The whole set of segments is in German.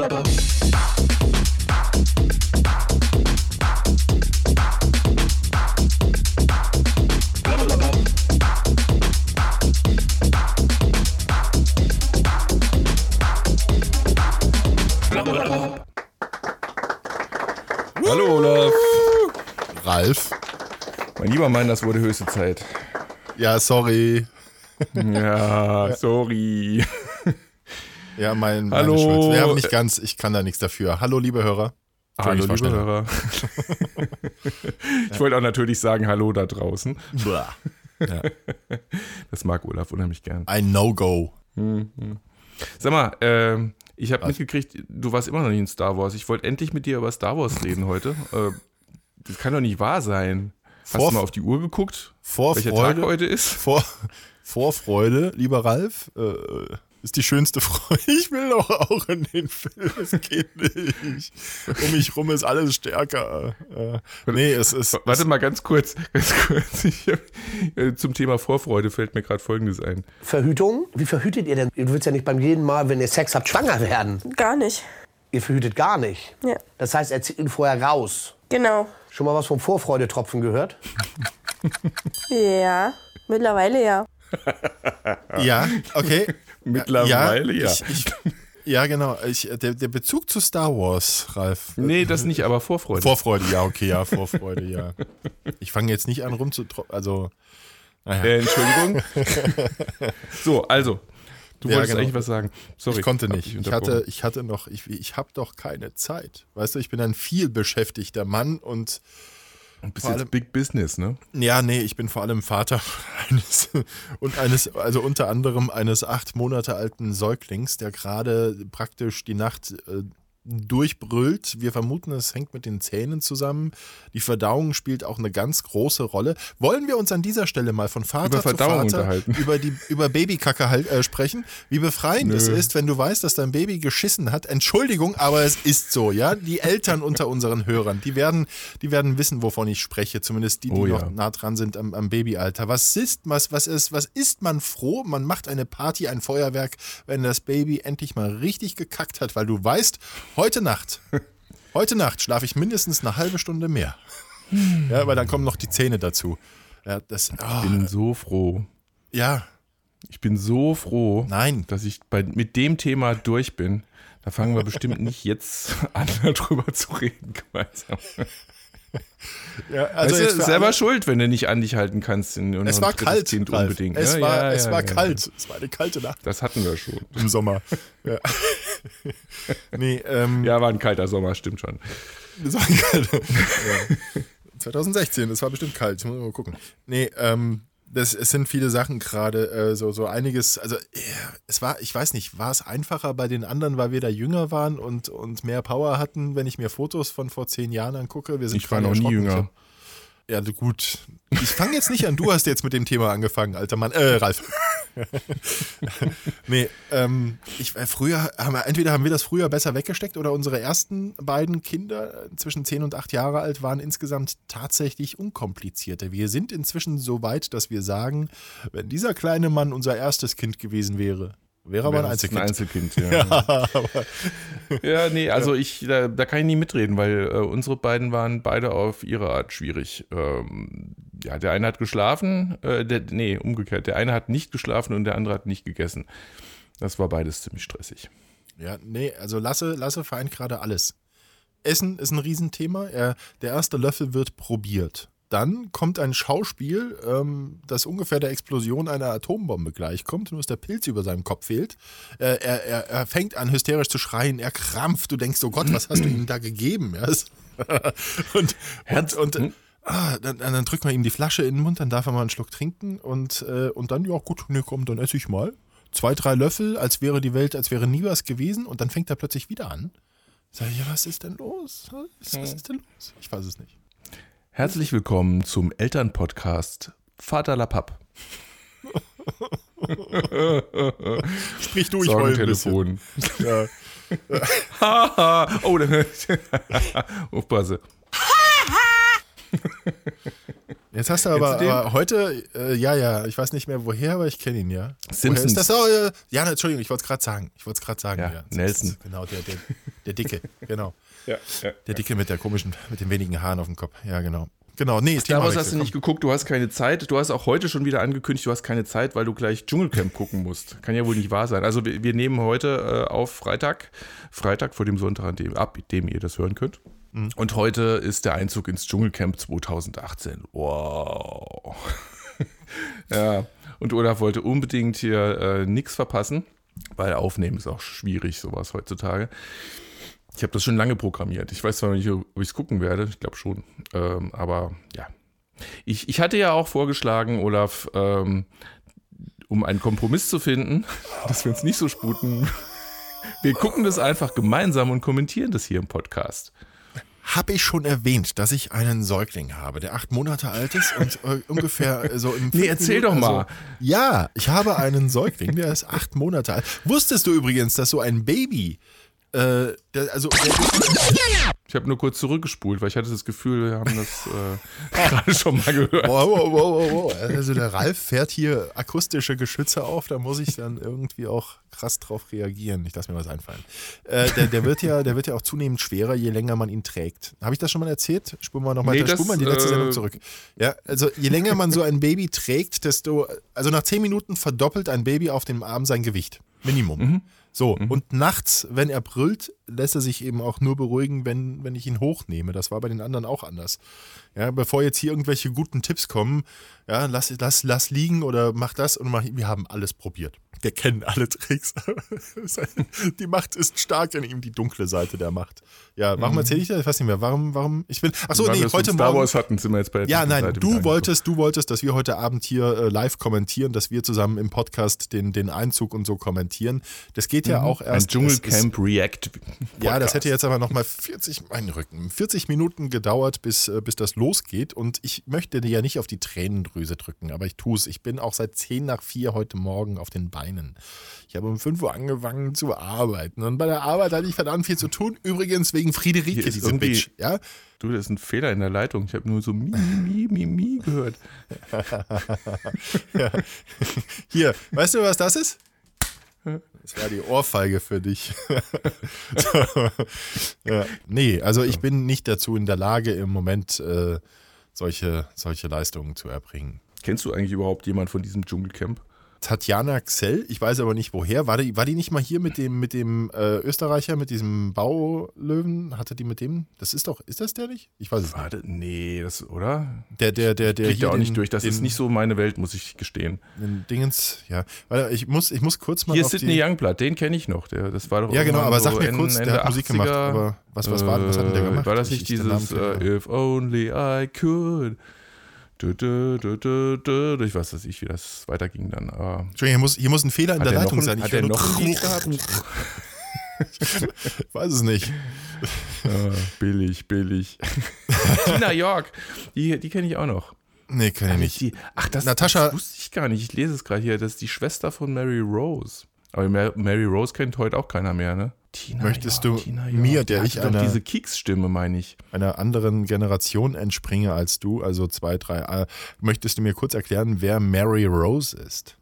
Hallo Olaf. Ralf. Mein lieber Mann, das wurde höchste Zeit. Ja, sorry. Ja, sorry. Ja, mein, Hallo. meine Schuld. Wir haben nicht ganz, ich kann da nichts dafür. Hallo, liebe Hörer. Hallo, ich war liebe. Hörer. ich wollte auch natürlich sagen Hallo da draußen. Ja. Das mag Olaf unheimlich gern. Ein No-Go. Sag mal, ähm, ich habe mitgekriegt, du warst immer noch nicht in Star Wars. Ich wollte endlich mit dir über Star Wars reden heute. Äh, das kann doch nicht wahr sein. Hast Vor- du mal auf die Uhr geguckt? Welcher Tag Vorfreude, heute ist? Vor, Vorfreude, lieber Ralf, äh, ist die schönste Freude. Ich will doch auch in den Film. Es geht nicht. Um mich rum ist alles stärker. Äh, nee, es ist. Warte mal ganz kurz, ganz kurz. Ich, äh, zum Thema Vorfreude fällt mir gerade Folgendes ein. Verhütung? Wie verhütet ihr denn? Du willst ja nicht beim jeden Mal, wenn ihr Sex habt, schwanger werden. Gar nicht. Ihr verhütet gar nicht. Ja. Das heißt, er zieht ihn vorher raus. Genau. Schon mal was vom Vorfreudetropfen gehört? Ja. Mittlerweile ja. Ja, okay. Mittlerweile, ja. Ich, ich, ja, genau. Ich, der, der Bezug zu Star Wars, Ralf. Nee, das nicht, aber Vorfreude. Vorfreude, ja, okay, ja, Vorfreude, ja. Ich fange jetzt nicht an rumzutropfen, also, naja. Äh, Entschuldigung. so, also. Du Ja, wolltest genau. eigentlich was sagen. Sorry. ich konnte nicht. Ich unterbrochen. hatte, ich hatte noch, ich, ich habe doch keine Zeit. Weißt du, ich bin ein viel beschäftigter Mann und Du bist vor jetzt allem- Big Business, ne? ja, nee, ich bin vor allem Vater eines und eines, also unter anderem eines acht Monate alten Säuglings, der gerade praktisch die Nacht äh, durchbrüllt. Wir vermuten, es hängt mit den Zähnen zusammen. Die Verdauung spielt auch eine ganz große Rolle. Wollen wir uns an dieser Stelle mal von Vater Über Verdauung zu Vater über die über Babykacke halt, äh, sprechen? Wie befreiend es ist, wenn du weißt, dass dein Baby geschissen hat. Entschuldigung, aber es ist so, ja. Die Eltern unter unseren Hörern, die werden, die werden wissen, wovon ich spreche. Zumindest die, die Oh ja. noch nah dran sind am, am Babyalter. Was ist, was, was ist, was ist man froh? Man macht eine Party, ein Feuerwerk, wenn das Baby endlich mal richtig gekackt hat, weil du weißt, heute Nacht, heute Nacht schlafe ich mindestens eine halbe Stunde mehr. Ja, weil dann kommen noch die Zähne dazu. Ja, das, Ich oh, bin so froh. ja, Ich bin so froh, Nein. dass ich bei, mit dem Thema durch bin. Da fangen wir bestimmt nicht jetzt an, darüber zu reden gemeinsam. ja Also weißt du, selber alle- schuld, wenn du nicht an dich halten kannst. In, in Es war kalt, Kind unbedingt. Es Ja, war, ja, es war kalt. Es war eine kalte Nacht Das hatten wir schon. im Sommer. Ja. Nee, ähm, Ja, war ein kalter Sommer, stimmt schon. Es war kalt. ja. 2016, das war bestimmt kalt. Ich muss mal gucken. Nee, ähm, das, es sind viele Sachen gerade, äh, so, so einiges, also äh, es war, ich weiß nicht, war es einfacher bei den anderen, weil wir da jünger waren und, und mehr Power hatten, wenn ich mir Fotos von vor zehn Jahren angucke? Wir sind Ich war noch nie jünger. Ja, gut. Ich fange jetzt nicht an. Du hast jetzt mit dem Thema angefangen, alter Mann. Äh, Ralf. nee, ähm, ich, äh, früher haben wir, entweder haben wir das früher besser weggesteckt oder unsere ersten beiden Kinder äh, zwischen 10 und 8 Jahre alt waren insgesamt tatsächlich unkomplizierter. Wir sind inzwischen so weit, dass wir sagen, wenn dieser kleine Mann unser erstes Kind gewesen wäre, wäre aber ein Einzelkind. Ein Einzelkind, ja. Ja, Ja, nee, also ich, da, da kann ich nie mitreden, weil äh, unsere beiden waren beide auf ihre Art schwierig. Ähm, ja, der eine hat geschlafen, äh, der, nee, umgekehrt. Der eine hat nicht geschlafen und der andere hat nicht gegessen. Das war beides ziemlich stressig. ja, nee, also Lasse, Lasse vereint gerade alles. Essen ist ein Riesenthema. Er, der erste Löffel wird probiert. Dann kommt ein Schauspiel, ähm, das ungefähr der Explosion einer Atombombe gleichkommt, nur dass der Pilz über seinem Kopf fehlt. Äh, er, er, er fängt an, hysterisch zu schreien, er krampft. Du denkst, oh Gott, was hast du ihm da gegeben? Ja, und und, und ah, dann, dann drückt man ihm die Flasche in den Mund, dann darf er mal einen Schluck trinken und, äh, und dann, ja gut, nee, komm, dann esse ich mal. Zwei, drei Löffel, als wäre die Welt, als wäre nie was gewesen und dann fängt er plötzlich wieder an. Sag ich, ja, was ist denn los? Was, was ist denn los? Ich weiß es nicht. Herzlich willkommen zum Elternpodcast Vater La Papp. Sprich du, ich heule. Sorgentelefon. Ja. Oh, aufpasse. Jetzt hast du aber, aber heute, äh, ja, ja, ich weiß nicht mehr woher, aber ich kenne ihn, ja. Simpsons. Woher ist das? Oh, ja, ne, Entschuldigung, ich wollte es gerade sagen. Ich wollte es gerade sagen, Ja, ja. Nelson. Genau, der, der, der Dicke, genau. Ja, ja. Der Dicke mit der komischen, mit den wenigen Haaren auf dem Kopf. Ja, genau. Genau, nee, Daraus Themawechsel, hast du nicht geguckt, du hast keine Zeit. Du hast auch heute schon wieder angekündigt, du hast keine Zeit, weil du gleich Dschungelcamp gucken musst. Kann ja wohl nicht wahr sein. Also wir, wir nehmen heute äh, auf Freitag, Freitag vor dem Sonntag, an dem, ab dem ihr das hören könnt. Und heute ist der Einzug ins Dschungelcamp 2018. Wow. ja, und Olaf wollte unbedingt hier äh, nichts verpassen, weil aufnehmen ist auch schwierig, sowas heutzutage. Ich habe das schon lange programmiert. Ich weiß zwar nicht, ob ich es gucken werde. Ich glaube schon. Ähm, aber ja. Ich, ich hatte ja auch vorgeschlagen, Olaf, ähm, um einen Kompromiss zu finden, dass wir uns nicht so sputen. Wir gucken das einfach gemeinsam und kommentieren das hier im Podcast. Habe ich schon erwähnt, dass ich einen Säugling habe, der acht Monate alt ist und äh, ungefähr so im. Nee, erzähl doch mal. ja, ich habe einen Säugling, der ist acht Monate alt. Wusstest du übrigens, dass so ein Baby, äh, der, also Ich habe nur kurz zurückgespult, weil ich hatte das Gefühl, wir haben das äh, gerade schon mal gehört. Wow, wow, wow, wow, wow. Also der Ralf fährt hier akustische Geschütze auf, da muss ich dann irgendwie auch krass drauf reagieren. Ich lasse mir was einfallen. Äh, der, der, wird ja, der wird ja auch zunehmend schwerer, je länger man ihn trägt. Habe ich das schon mal erzählt? Spulen wir nochmal Nee, das, spulen wir in die letzte äh, Sendung zurück. Ja, also je länger man so ein Baby trägt, desto, also nach zehn Minuten verdoppelt ein Baby auf dem Arm sein Gewicht. Minimum. Mhm. So, und nachts, wenn er brüllt, lässt er sich eben auch nur beruhigen, wenn, wenn ich ihn hochnehme. Das war bei den anderen auch anders. Ja, bevor jetzt hier irgendwelche guten Tipps kommen, ja, lass, lass, lass liegen oder mach das und mach, wir haben alles probiert. Wir kennen alle Tricks. die Macht ist stark in ihm, die dunkle Seite der Macht. Ja, warum erzähle ich das? Ich weiß nicht mehr. Warum, warum? Ich bin. Achso, nee, heute Star Morgen. Wars hatten, sind wir jetzt bei der Ja, nein, Seite du wolltest, du wolltest, dass wir heute Abend hier äh, live kommentieren, dass wir zusammen im Podcast den, den Einzug und so kommentieren. Das geht ja auch. Mhm. Ein erst. es ist- Dschungelcamp React. ja, das Podcast. hätte jetzt aber nochmal 40, mein Rücken, 40 Minuten gedauert, bis, äh, bis das losgeht. Und ich möchte dir ja nicht auf die Tränendrüse drücken, aber ich tue es. Ich bin auch seit 10 nach 4 heute Morgen auf den Beinen. Ich habe um 5 Uhr angefangen zu arbeiten. Und bei der Arbeit hatte ich verdammt viel zu tun. Übrigens wegen Friederike, ist diese Bitch. Ja? Du, das ist ein Fehler in der Leitung. Ich habe nur so mi, mi, mi, mi gehört. Hier, weißt du, was das ist? Das war die Ohrfeige für dich. so, ja. Nee, also ich bin nicht dazu in der Lage, im Moment äh, solche, solche Leistungen zu erbringen. Kennst du eigentlich überhaupt jemand von diesem Dschungelcamp? Tatjana Xell, ich weiß aber nicht woher. War die, war die nicht mal hier mit dem, mit dem äh, Österreicher, mit diesem Baulöwen? Hatte die mit dem? Das ist doch, ist das der nicht? Ich weiß es nicht. Warte, nee, das, oder? Der, der, der, der Kriegt ja auch den, nicht durch. Das den, ist nicht so meine Welt, muss ich gestehen. Den Dingens, ja. Warte, ich muss, ich muss kurz mal Hier ist Sidney Youngblood, den kenne ich noch. Der, das war doch Ja, genau, aber so sag mir Ende- kurz, der Ende hat Musik gemacht, 80er. aber was, was, war, was hat denn der Äh, gemacht? War das Ich- nicht ich dieses äh, If only I could? Du, du, du. Ich weiß das nicht, wie das weiterging dann. Aber Entschuldigung, hier muss, hier muss ein Fehler in der er noch, Leitung sein. Ich hat er noch? Ich weiß es nicht. Ah, billig, billig. Tina York, die, die kenne ich auch noch. Nee, kann ich nicht. Die, ach, das, Natascha- das wusste ich gar nicht. Ich lese es gerade hier. Das ist die Schwester von Mary Rose. Aber Mar- Mary Rose kennt heute auch keiner mehr, ne? Tina Möchtest York, du Tina mir, York, der ich einer- diese Keksstimme, meine ich. Einer anderen Generation entspringe als du, also zwei, drei. Äh, möchtest du mir kurz erklären, wer Mary Rose ist?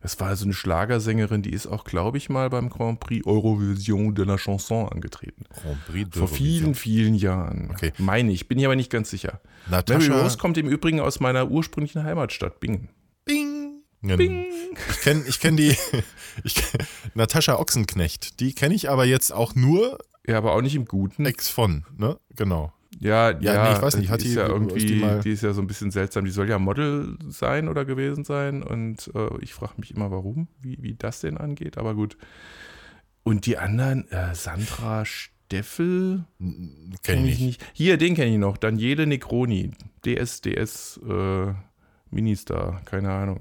Das war so eine Schlagersängerin, die ist auch, glaube ich, mal beim Grand Prix Eurovision de la Chanson angetreten. Grand Prix de Vor vielen, vielen Jahren. Okay. Meine ich, bin ich aber nicht ganz sicher. Natascha- Mary Rose kommt im Übrigen aus meiner ursprünglichen Heimatstadt, Bingen. Bing. Ich kenne ich kenn die, ich kenn, Natascha Ochsenknecht. Die kenne ich aber jetzt auch nur Ja, aber auch nicht im Guten. ex von, ne? Genau. Ja, ja, nee, ich weiß nicht, hat die, die- ist ja ist irgendwie, die die, mal- ist ja so ein bisschen seltsam. Die soll ja Model sein oder gewesen sein und äh, ich frage mich immer, warum, wie, wie das denn angeht, aber gut. Und die anderen, äh, Sandra Steffel, Kenne kenn ich nicht. Hier, den kenne ich noch. Daniele Necroni, DSDS äh, Minister, keine Ahnung.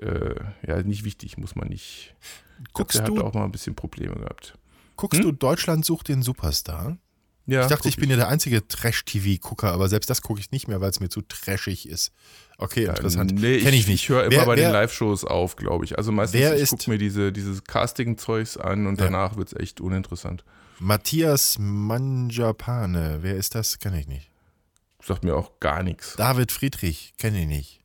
Äh, ja, nicht wichtig, muss man nicht. Ich glaub, Guckst der du, hat auch mal ein bisschen Probleme gehabt. guckst du Deutschland sucht den Superstar? Ja, Ich dachte, guck ich bin ja der einzige Trash-TV-Gucker, aber selbst das gucke ich nicht mehr, weil es mir zu trashig ist. Okay, interessant. Nee, Kenn ich nicht. Ich höre immer Wer- bei wer- den Live-Shows auf, glaube ich. Also meistens, Wer ich gucke mir diese, dieses Casting-Zeugs an und Ja. danach wird es echt uninteressant. Matthias Manjapane, wer ist das? Kenn ich nicht. sagt mir auch gar nichts. David Friedrich, kenne ich nicht.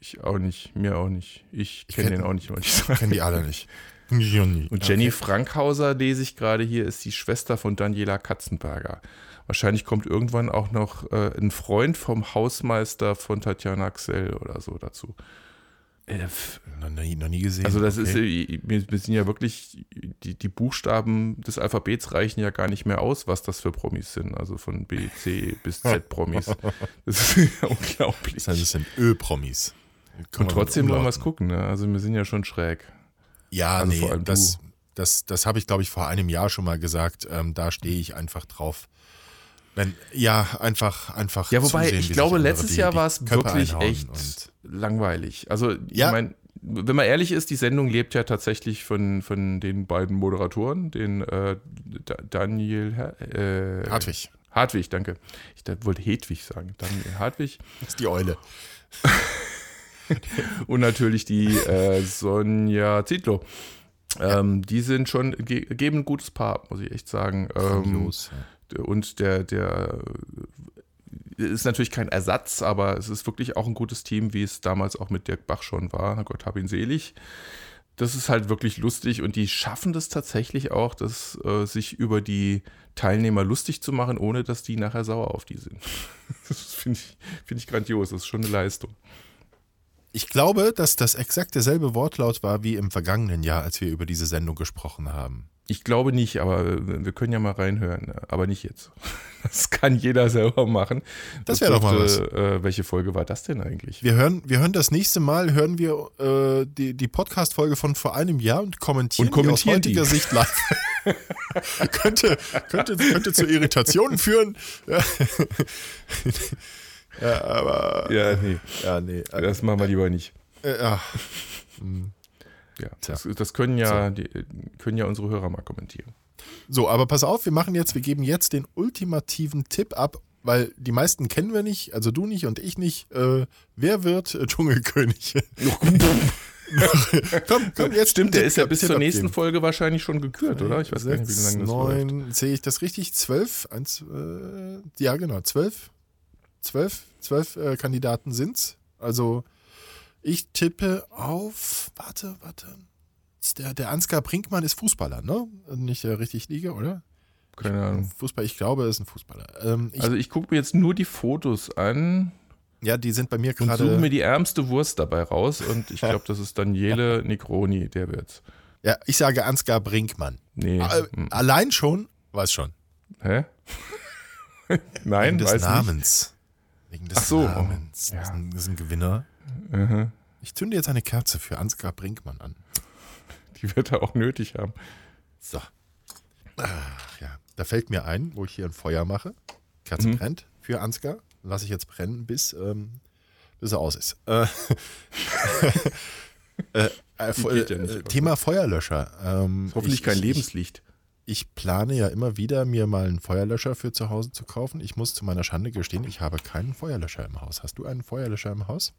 Ich auch nicht, mir auch nicht. Ich kenne kenn- den auch nicht, wollte ich sagen. kenne die alle nicht. Und Jenny Frankhauser, lese ich gerade hier, ist die Schwester von Daniela Katzenberger. Wahrscheinlich kommt irgendwann auch noch äh, ein Freund vom Hausmeister von Tatjana Axel oder so dazu. Äh, Noch nie, noch nie gesehen. Also das ist, Okay. äh, wir, wir sind ja wirklich, die, die Buchstaben des Alphabets reichen ja gar nicht mehr aus, was das für Promis sind. Also von B, C bis Z Promis. Das ist ja unglaublich. Das heißt, es sind Ö-Promis. Und trotzdem wollen wir es gucken. Ne? Also wir sind ja schon schräg. Ja, Also nee, das, das, das habe ich, glaube ich, vor einem Jahr schon mal gesagt. Ähm, da stehe ich einfach drauf. Wenn, ja, einfach, einfach. Ja, wobei, zusehen, ich glaube, letztes die- Jahr war es wirklich echt langweilig. Also, Ja. ich meine, wenn man ehrlich ist, die Sendung lebt ja tatsächlich von, von den beiden Moderatoren, den äh, Da- Daniel äh, Hartwig, Hartwig, danke. Ich wollte Hedwig sagen. Daniel Hartwig. das ist die Eule. Und natürlich die äh, Sonja Zietlow. Ähm, Die sind schon, ge geben ein gutes Paar, muss ich echt sagen. Ähm, ja. und der, der äh, ist natürlich kein Ersatz, aber es ist wirklich auch ein gutes Team, wie es damals auch mit Dirk Bach schon war. Gott hab ihn selig. Das ist halt wirklich lustig und die schaffen das tatsächlich auch, das, äh, sich über die Teilnehmer lustig zu machen, ohne dass die nachher sauer auf die sind. Das finde ich, find ich grandios, das ist schon eine Leistung. Ich glaube, dass das exakt derselbe Wortlaut war wie im vergangenen Jahr, als wir über diese Sendung gesprochen haben. Ich glaube nicht, aber wir können ja mal reinhören, aber nicht jetzt. Das kann jeder selber machen. Das wäre doch mal dürfte, Äh, welche Folge war das denn eigentlich? Wir hören, wir hören das nächste Mal, hören wir äh, die, die Podcast-Folge von vor einem Jahr und kommentieren, Und kommentieren die aus die. heutiger Sicht live. könnte, könnte, könnte zu Irritationen führen. Ja, aber Ja, nee, ja, nee. Äh, das machen wir lieber nicht. äh, ja. Ja, das, das können ja, die, können ja unsere Hörer mal kommentieren. So, aber pass auf, wir machen jetzt, wir geben jetzt den ultimativen Tipp ab, weil die meisten kennen wir nicht, also du nicht und ich nicht. Äh, wer wird äh, Dschungelkönig? komm, komm, jetzt Stimmt, der ist ja bis zur nächsten abgeben. Folge wahrscheinlich schon gekürt, oder? Ich weiß gar nicht, wie Sechs, lange das läuft. neun, sehe ich das richtig? Zwölf? Eins, äh, ja, genau, zwölf. Zwölf, zwölf äh, Kandidaten sind's. Also ich tippe auf, warte, warte. Der, der Ansgar Brinkmann ist Fußballer, ne? Nicht der richtig Liga, oder? Keine Ahnung. Fußball, ich glaube, er ist ein Fußballer. Ähm, ich, Also ich gucke mir jetzt nur die Fotos an ja, die sind bei mir und suche mir gerade. die ärmste Wurst dabei raus und ich glaube, das ist Daniele Negroni, der wird's. Ja, ich sage Ansgar Brinkmann. Nee. Äh, hm. allein schon, weiß schon. Hä? Wegen Nein, des weiß nicht. Wegen des Ach so. Namens. Ja. Das, ist ein, das ist ein Gewinner. Mhm. Ich zünde jetzt eine Kerze für Ansgar Brinkmann an. Die wird er auch nötig haben. So. Ach ja, da fällt mir ein, wo ich hier ein Feuer mache. Kerze Mhm. brennt für Ansgar. Lasse ich jetzt brennen, bis, ähm, bis er aus ist. Äh, äh, äh, äh, oder? Thema Feuerlöscher. Ähm, Hoffentlich ich, kein ich, Lebenslicht. Ich plane ja immer wieder, mir mal einen Feuerlöscher für zu Hause zu kaufen. Ich muss zu meiner Schande gestehen, ich habe keinen Feuerlöscher im Haus. Hast du einen Feuerlöscher im Haus?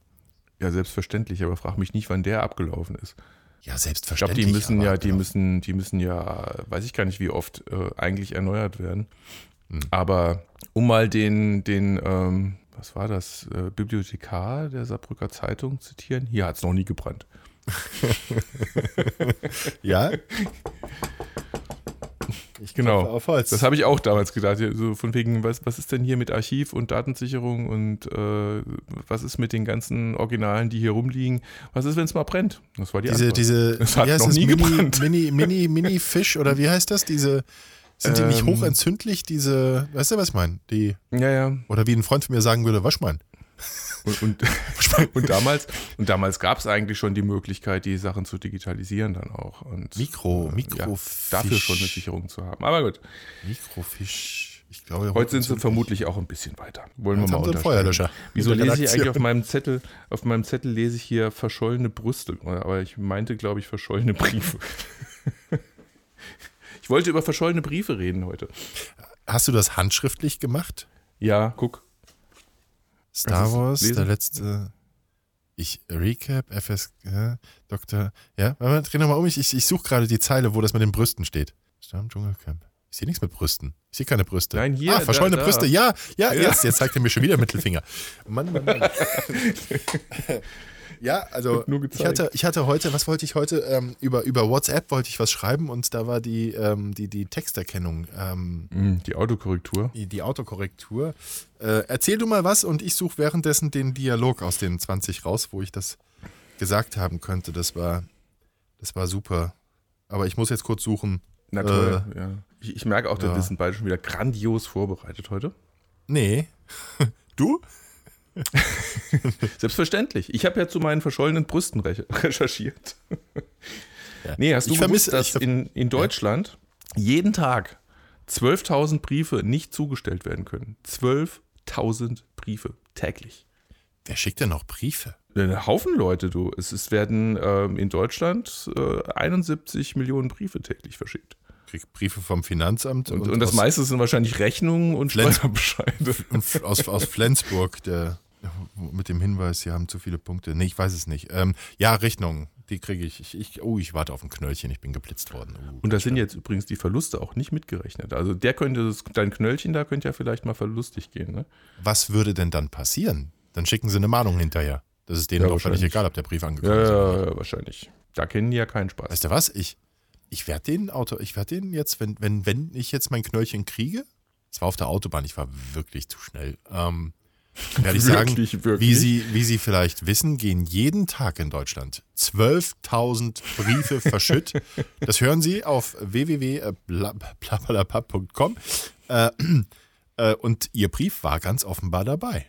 Ja, selbstverständlich, aber frag mich nicht, wann der abgelaufen ist. Ja, Ich glaube, selbstverständlich. die müssen ja, die genau. müssen, die müssen ja, weiß ich gar nicht, wie oft äh, eigentlich erneuert werden. Hm. Aber um mal den, den, ähm, was war das, äh, Bibliothekar der Saarbrücker Zeitung zitieren, hier hat es noch nie gebrannt. Ja? Ich Genau. Auf Holz. Das habe ich auch damals gedacht. So von wegen, was, was ist denn hier mit Archiv und Datensicherung und äh, was ist mit den ganzen Originalen, die hier rumliegen? Was ist, wenn es mal brennt? Das war die diese, Antwort. diese, Es hat noch das? nie Mini, gebrannt. Mini, Mini, Mini Fisch oder wie heißt das? Diese, sind die nicht Ähm. hochentzündlich, diese, weißt du, was ich meine? Die, ja, ja. oder wie ein Freund von mir sagen würde, Waschmann. Und, und, und damals, und damals gab es eigentlich schon die Möglichkeit, die Sachen zu digitalisieren dann auch. Und, Mikro, äh, Mikrofisch. ja, dafür schon eine Sicherung zu haben. Aber gut, Mikrofisch. Ich glaube, heute sind sie vermutlich auch ein bisschen weiter. Wollen Jetzt wir haben mal unterstellen. Feuerlöscher. Wieso lese ich eigentlich auf meinem Zettel, auf meinem Zettel lese ich hier verschollene Brüste, aber ich meinte, glaube ich, verschollene Briefe. Ich wollte über verschollene Briefe reden heute. Hast du das handschriftlich gemacht? Ja, guck. Star Was ist Wars, der letzte. Ich Recap, FS, ja, Dr. Ja, warte mal, dreh nochmal um. Ich, ich, ich suche gerade die Zeile, wo das mit den Brüsten steht. Stamm Dschungelcamp. Ich sehe nichts mit Brüsten. Ich sehe keine Brüste. Nein, hier, Ah, verschollene da, da. Brüste. Ja, ja, Ja. jetzt, jetzt zeigt er mir schon wieder Mittelfinger. Mann, Mann, Mann. ja, also ich hatte, ich hatte heute, was wollte ich heute? Ähm, über, über WhatsApp wollte ich was schreiben und da war die, ähm, die, die Texterkennung, ähm, Hm, Die Autokorrektur. die, die Autokorrektur. Äh, erzähl du mal was und ich suche währenddessen den Dialog aus den 20 raus, wo ich das gesagt haben könnte. Das war, das war super. Aber ich muss jetzt kurz suchen. Na toll, ja. Ich, ich merke auch, dass ja. wir sind beide schon wieder grandios vorbereitet heute. Nee. du? Selbstverständlich. Ich habe ja zu meinen verschollenen Brüsten re recherchiert. Ja. Nee, hast du Ich gewusst, vermisse- dass ver- in, in Deutschland jeden Tag 12.000 Briefe nicht zugestellt werden können? 12.000 Briefe täglich. Wer schickt denn noch Briefe? Ein Haufen Leute, du. Es, es werden ähm, in Deutschland äh, 71 Millionen Briefe täglich verschickt. Krieg Briefe vom Finanzamt Und, und, das aus, meiste sind wahrscheinlich Rechnungen und Flens- Steuerbescheide. und aus, aus Flensburg, der mit dem Hinweis, sie haben zu viele Punkte. Nee, ich weiß es nicht. Ähm, ja, Rechnungen, die kriege ich. Ich, ich. Oh, ich warte auf ein Knöllchen, ich bin geblitzt worden. Uh, Und da sind jetzt übrigens die Verluste auch nicht mitgerechnet. Also der könnte, das, dein Knöllchen da könnte ja vielleicht mal verlustig gehen. Ne? Was würde denn dann passieren? Dann schicken sie eine Mahnung hinterher. Das ist denen Ja, doch völlig egal, ob der Brief angekommen ist. ja, ja, wahrscheinlich. Da kennen die ja keinen Spaß. Weißt du was? Ich, ich werde den Auto, ich werde den jetzt, wenn, wenn, wenn ich jetzt mein Knöllchen kriege, es war auf der Autobahn, ich war wirklich zu schnell, ähm, werde ich sagen, Wirklich, wirklich? Wie, Sie, wie Sie vielleicht wissen, gehen jeden Tag in Deutschland 12.000 Briefe verschütt. Das hören Sie auf www.blablabla.com. Äh, äh, und Ihr Brief war ganz offenbar dabei.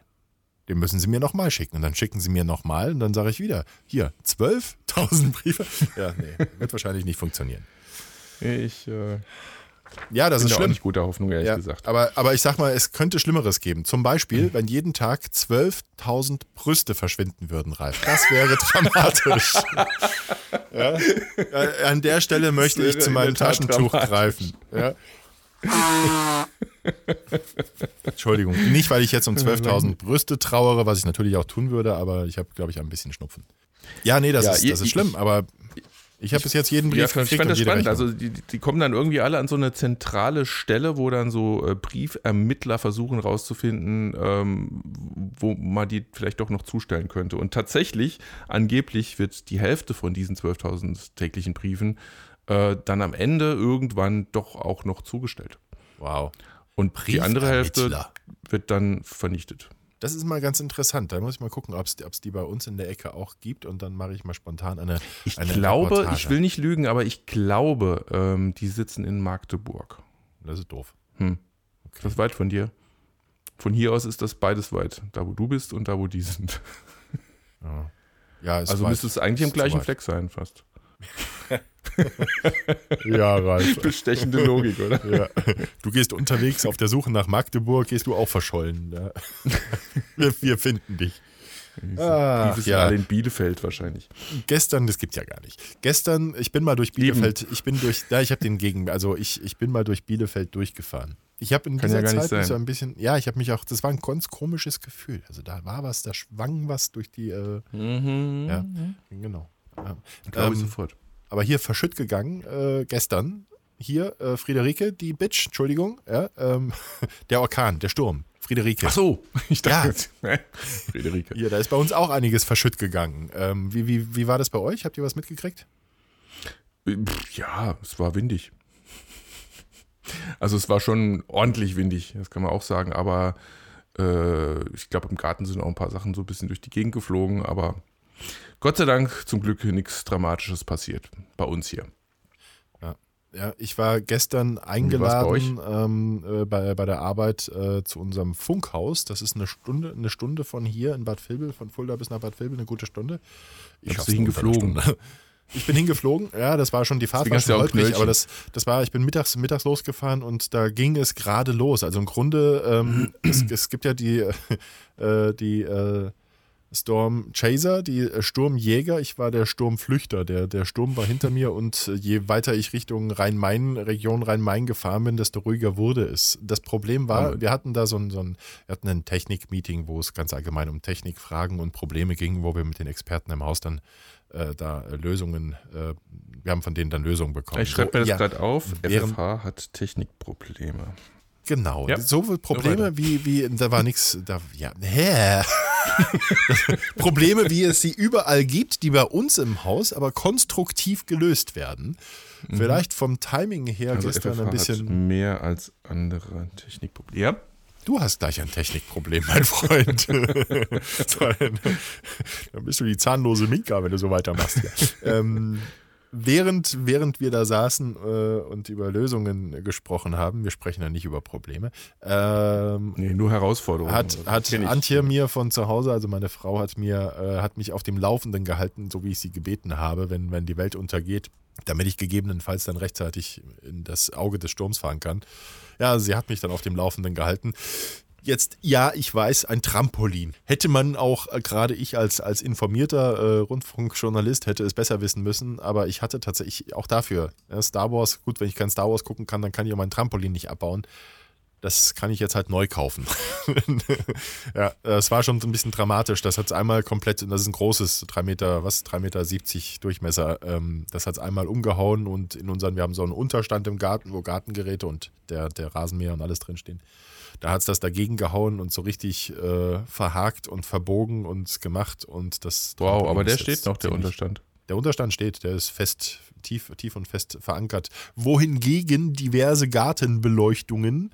Den müssen Sie mir nochmal schicken. Und dann schicken Sie mir nochmal und dann sage ich wieder, hier, 12.000 Briefe. Ja, nee, wird wahrscheinlich nicht funktionieren. Ich äh, Ja, das bin ist schlimm. nicht guter Hoffnung, ehrlich Ja, gesagt. aber, aber ich sag mal, es könnte Schlimmeres geben. Zum Beispiel, wenn jeden Tag 12.000 Brüste verschwinden würden, Ralf. Das wäre dramatisch. ja? Äh, An der Stelle möchte ich zu in meinem Taschentuch dramatisch. greifen. Ja? Entschuldigung, nicht weil ich jetzt um 12.000 Brüste trauere, was ich natürlich auch tun würde, aber ich habe, glaube ich, ein bisschen Schnupfen. Ja, nee, das, Ja, ist, das ist schlimm, aber ich habe bis jetzt jeden Brief Ja, ich fand gekriegt das spannend. Rechnung. Also die, die kommen dann irgendwie alle an so eine zentrale Stelle, wo dann so äh, Briefermittler versuchen rauszufinden, ähm, wo man die vielleicht doch noch zustellen könnte. Und tatsächlich, angeblich wird die Hälfte von diesen 12.000 täglichen Briefen äh, dann am Ende irgendwann doch auch noch zugestellt. wow. Und die andere Hälfte wird dann vernichtet. Das ist mal ganz interessant. Da muss ich mal gucken, ob es die bei uns in der Ecke auch gibt und dann mache ich mal spontan eine. Ich eine glaube, Reportage. ich will nicht lügen, aber ich glaube, ähm, die sitzen in Magdeburg. Das ist doof. Hm. Das ist weit von dir. Von hier aus ist das beides weit. Da, wo du bist und da, wo die sind. Ja, ja also weit. müsste es eigentlich im gleichen. Fleck sein, fast. Ja, Ralf. Bestechende Logik, oder? ja. Du gehst unterwegs auf der Suche nach Magdeburg, gehst du auch verschollen. Ja. Wir, wir finden dich. Ach, Brief ist ja in Bielefeld wahrscheinlich. Gestern, das gibt's ja gar nicht. Gestern, ich bin mal durch Bielefeld, ich bin durch, da ich habe den Gegen, also ich, ich bin mal durch Bielefeld durchgefahren. Ich habe in Kann dieser ja Zeit so ein bisschen, ja, ich habe mich auch, das war ein ganz komisches Gefühl. Also da war was, da schwang was durch die, äh, Mhm. ja, genau. Ja. Glaube ich Ähm, sofort. Aber hier verschütt gegangen, äh, gestern. Hier, äh, Friederike, die Bitch, Entschuldigung, ja, ähm, der Orkan, der Sturm, Friederike. Ach so, ich dachte, Ja. ja. Friederike. Hier, da ist bei uns auch einiges verschütt gegangen. Ähm, wie, wie, wie war das bei euch? Habt ihr was mitgekriegt? Ja, es war windig. Also es war schon ordentlich windig, das kann man auch sagen, aber äh, ich glaube im Garten sind auch ein paar Sachen so ein bisschen durch die Gegend geflogen, aber Gott sei Dank zum Glück nichts Dramatisches passiert bei uns hier. Ja, ich war gestern war's bei eingeladen ähm, äh, bei, bei der Arbeit äh, zu unserem Funkhaus. Das ist eine Stunde, eine Stunde von hier in Bad Vilbel, von Fulda bis nach Bad Vilbel, eine gute Stunde. Ich einer hingeflogen? Ich bin hingeflogen, ja, das war schon, die Fahrt war schon ja holprig, aber das, das war, ich bin mittags, mittags losgefahren und da ging es gerade los. Also im Grunde, ähm, es, es gibt ja die, äh, die äh, Storm Chaser, die äh, Sturmjäger. Ich war der Sturmflüchter. Der, der Sturm war hinter mir und äh, je weiter ich Richtung Rhein-Main, Region Rhein-Main gefahren bin, desto ruhiger wurde es. Das Problem war, wir hatten da so ein, so ein, wir hatten ein Technik-Meeting, wo es ganz allgemein um Technikfragen und Probleme ging, wo wir mit den Experten im Haus dann äh, da äh, Lösungen, äh, wir haben von denen dann Lösungen bekommen. Ich schreibe mir das ja, gerade auf. FFH hat Technikprobleme. Genau, Ja. so Probleme wie, wie, da war nichts, da, ja, hä? Probleme, wie es sie überall gibt, die bei uns im Haus aber konstruktiv gelöst werden. Vielleicht vom Timing her Also gestern FFH ein bisschen. mehr als andere Technikprobleme. Ja, Du hast gleich ein Technikproblem, mein Freund. dann, bist du die zahnlose Minka, wenn du so weitermachst. Ja. Ähm, während, während wir da saßen äh, und über Lösungen gesprochen haben, wir sprechen ja nicht über Probleme, ähm, nee, nur Herausforderungen. hat, hat. Antje mir von zu Hause, also meine Frau hat mir, äh, hat mich auf dem Laufenden gehalten, so wie ich sie gebeten habe, wenn, wenn die Welt untergeht, damit ich gegebenenfalls dann rechtzeitig in das Auge des Sturms fahren kann. Ja, sie hat mich dann auf dem Laufenden gehalten. Jetzt, ja, ich weiß, ein Trampolin. Hätte man auch, äh, gerade ich als, als informierter äh, Rundfunkjournalist, hätte es besser wissen müssen, aber ich hatte tatsächlich auch dafür. Ja, Star Wars, gut, wenn ich kein Star Wars gucken kann, dann kann ich auch mein Trampolin nicht abbauen. Das kann ich jetzt halt neu kaufen. ja, das war schon so ein bisschen dramatisch. Das hat es einmal komplett, das ist ein großes, 3 Meter, was, 3,70 Meter Durchmesser. Ähm, das hat es einmal umgehauen und in unseren, wir haben so einen Unterstand im Garten, wo Gartengeräte und der, der Rasenmäher und alles drinstehen. Da hat es das dagegen gehauen und so richtig äh, verhakt und verbogen und gemacht und das. Wow, aber der steht noch, der Unterstand. der Unterstand steht, der ist fest, tief, tief und fest verankert. Wohingegen diverse Gartenbeleuchtungen,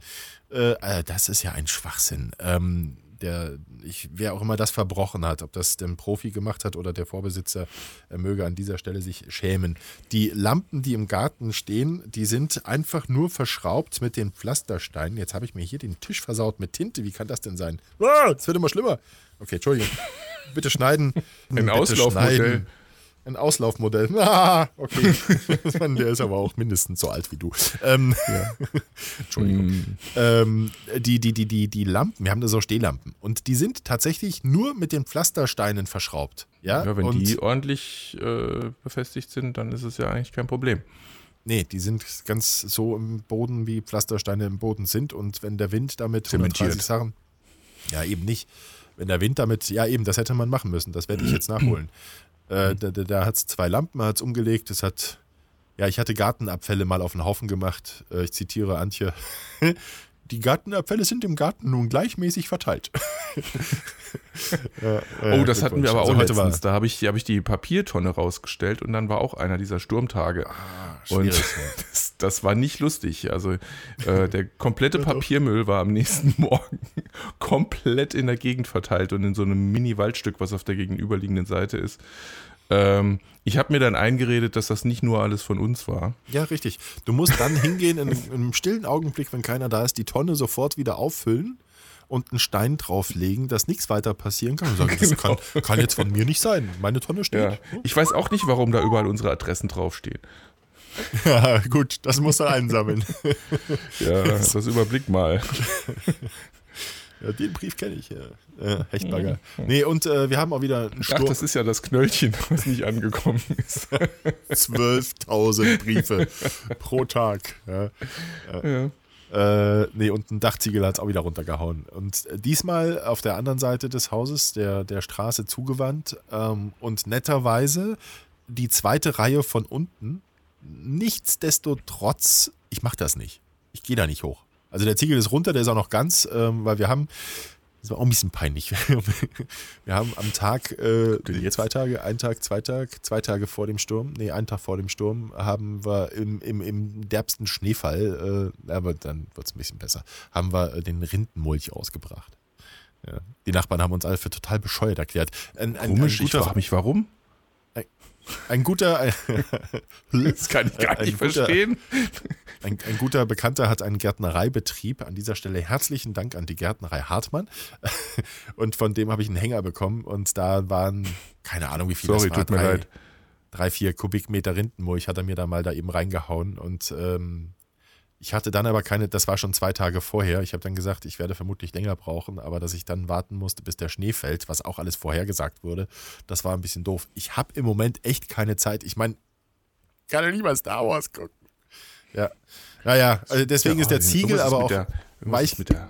äh, äh, das ist ja ein Schwachsinn. Ähm, der, ich, wer auch immer das verbrochen hat, ob das der Profi gemacht hat oder der Vorbesitzer, er möge an dieser Stelle sich schämen. Die Lampen, die im Garten stehen, die sind einfach nur verschraubt mit den Pflastersteinen. Jetzt habe ich mir hier den Tisch versaut mit Tinte. Wie kann das denn sein? Ah, es wird immer schlimmer. Okay, Entschuldigung. Bitte schneiden. Ein Auslaufmodell. Ein Auslaufmodell. Ah, okay. Der ist aber auch mindestens so alt wie du. Ähm, Entschuldigung. Hm. Ähm, die, die, die, die, die Lampen, wir haben da so Stehlampen. Und die sind tatsächlich nur mit den Pflastersteinen verschraubt. Ja, Ja, wenn und, die ordentlich äh, befestigt sind, dann ist es ja eigentlich kein Problem. Nee, die sind ganz so im Boden, wie Pflastersteine im Boden sind. Und wenn der Wind damit Zementiert. 130 Sachen. Ja, eben nicht. Wenn der Wind damit, ja eben, das hätte man machen müssen. Das werde ich jetzt nachholen. Äh, da da, hat es zwei Lampen, hat es umgelegt. Es hat, ja, ich hatte Gartenabfälle mal auf den Haufen gemacht. Äh, ich zitiere Antje. Die Gartenabfälle sind im Garten nun gleichmäßig verteilt. Ja, äh, Oh, das hatten wir aber auch so, heute war- letztens. Da habe ich, hab ich die Papiertonne rausgestellt und dann war auch einer dieser Sturmtage. und schwierig. das, das war nicht lustig. Also äh, der komplette Papiermüll war am nächsten Morgen komplett in der Gegend verteilt und in so einem Mini-Waldstück, was auf der gegenüberliegenden Seite ist. Ähm, ich habe mir dann eingeredet, dass das nicht nur alles von uns war. Ja, richtig. Du musst dann hingehen in, in einem stillen Augenblick, wenn keiner da ist, die Tonne sofort wieder auffüllen und einen Stein drauflegen, dass nichts weiter passieren kann. Und sagen, das kann, kann jetzt von mir nicht sein. Meine Tonne steht. Ja. Ich weiß auch nicht, warum da überall unsere Adressen draufstehen. Ja, gut, das muss er einsammeln. Ja, das überblick mal. Ja, den Brief kenne ich, ja. Äh, Hechtbagger. Nee, und äh, wir haben auch wieder einen Ach, Sturm. das ist ja das Knöllchen, was nicht angekommen ist. 12.000 Briefe pro Tag. Ja. Ja. Äh, nee, und ein Dachziegel hat es auch wieder runtergehauen. Und äh, diesmal auf der anderen Seite des Hauses, der, der Straße zugewandt ähm, und netterweise die zweite Reihe von unten. Nichtsdestotrotz, ich mache das nicht. Ich gehe da nicht hoch. Also der Ziegel ist runter, der ist auch noch ganz, ähm, weil wir haben, das war auch ein bisschen peinlich. Wir haben am Tag, äh, zwei Tage, ein Tag, zwei Tage, zwei Tage vor dem Sturm, nee, einen Tag vor dem Sturm, haben wir im, im, im derbsten Schneefall, äh, aber dann wird es ein bisschen besser, haben wir äh, den Rindenmulch ausgebracht. Ja. Die Nachbarn haben uns alle für total bescheuert erklärt. Ein, ein, Komisch, ein ich guter, frage mich warum. Ein guter, ein, Das kann ich gar nicht guter- verstehen. Ein, ein guter Bekannter hat einen Gärtnereibetrieb. An dieser Stelle herzlichen Dank an die Gärtnerei Hartmann. Und von dem habe ich einen Hänger bekommen. Und da waren, keine Ahnung, wie viel Sorry, das war. tut mir drei, leid. Drei, vier Kubikmeter Rindenmulch hat er mir da mal da eben reingehauen. Und ähm, Ich hatte dann aber keine, das war schon zwei Tage vorher. Ich habe dann gesagt, ich werde vermutlich länger brauchen, aber dass ich dann warten musste, bis der Schnee fällt, was auch alles vorhergesagt wurde, das war ein bisschen doof. Ich habe im Moment echt keine Zeit. Ich meine, kann ja lieber Star Wars gucken. Ja. Naja, also deswegen Ja, ist der Ziegel aber auch Der, weich. mit der,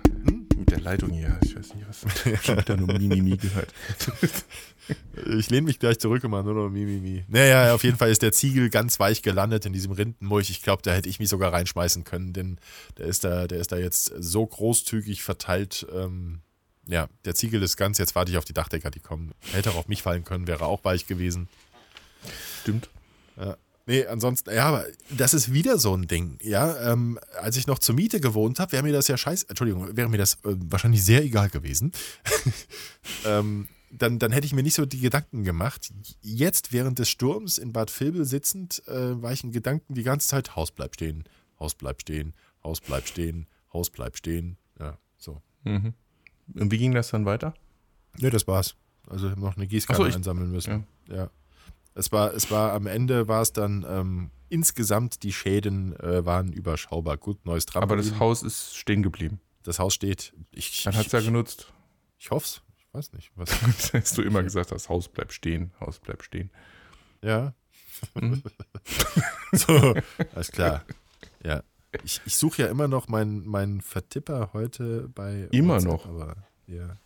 mit der Leitung hier. Ich weiß nicht, was. Ich habe wieder nur Mimimi gehört. Ich lehne mich gleich zurück und mache nur noch Mimimi. Naja, auf jeden Fall ist der Ziegel ganz weich gelandet in diesem Rindenmulch. Ich glaube, da hätte ich mich sogar reinschmeißen können, denn der ist da, der ist da jetzt so großzügig verteilt. Ähm, ja, der Ziegel ist ganz, jetzt warte ich auf die Dachdecker, die kommen. Hätte auch auf mich fallen können, wäre auch weich gewesen. Stimmt. Ja. Nee, ansonsten, ja, aber das ist wieder so ein Ding. Ja, ähm, als ich noch zur Miete gewohnt habe, wäre mir das ja scheiße, Entschuldigung, wäre mir das äh, wahrscheinlich sehr egal gewesen. ähm, dann, dann hätte ich mir nicht so die Gedanken gemacht. Jetzt während des Sturms in Bad Vilbel sitzend, äh, war ich in Gedanken die ganze Zeit, Haus bleibt stehen, Haus bleibt stehen, Haus bleibt stehen, Haus bleibt stehen. Ja, so. Mhm. Und wie ging das dann weiter? Ne, das war's. Also ich habe noch eine Gießkanne so, einsammeln müssen. Ja. Es war, es war am Ende war es dann ähm, insgesamt die Schäden äh, waren überschaubar. Gut, neues Aber Trampolin. das Haus ist stehen geblieben. das Haus steht. Ich, Dann hat es ja ich, genutzt. ich hoffe es. Ich weiß nicht. Was, hast du immer gesagt, das Haus bleibt stehen, Haus bleibt stehen. ja. Mhm. so, alles klar. Ja. Ich, ich suche ja immer noch meinen meinen Vertipper heute bei Immer WhatsApp, noch? Aber, ja.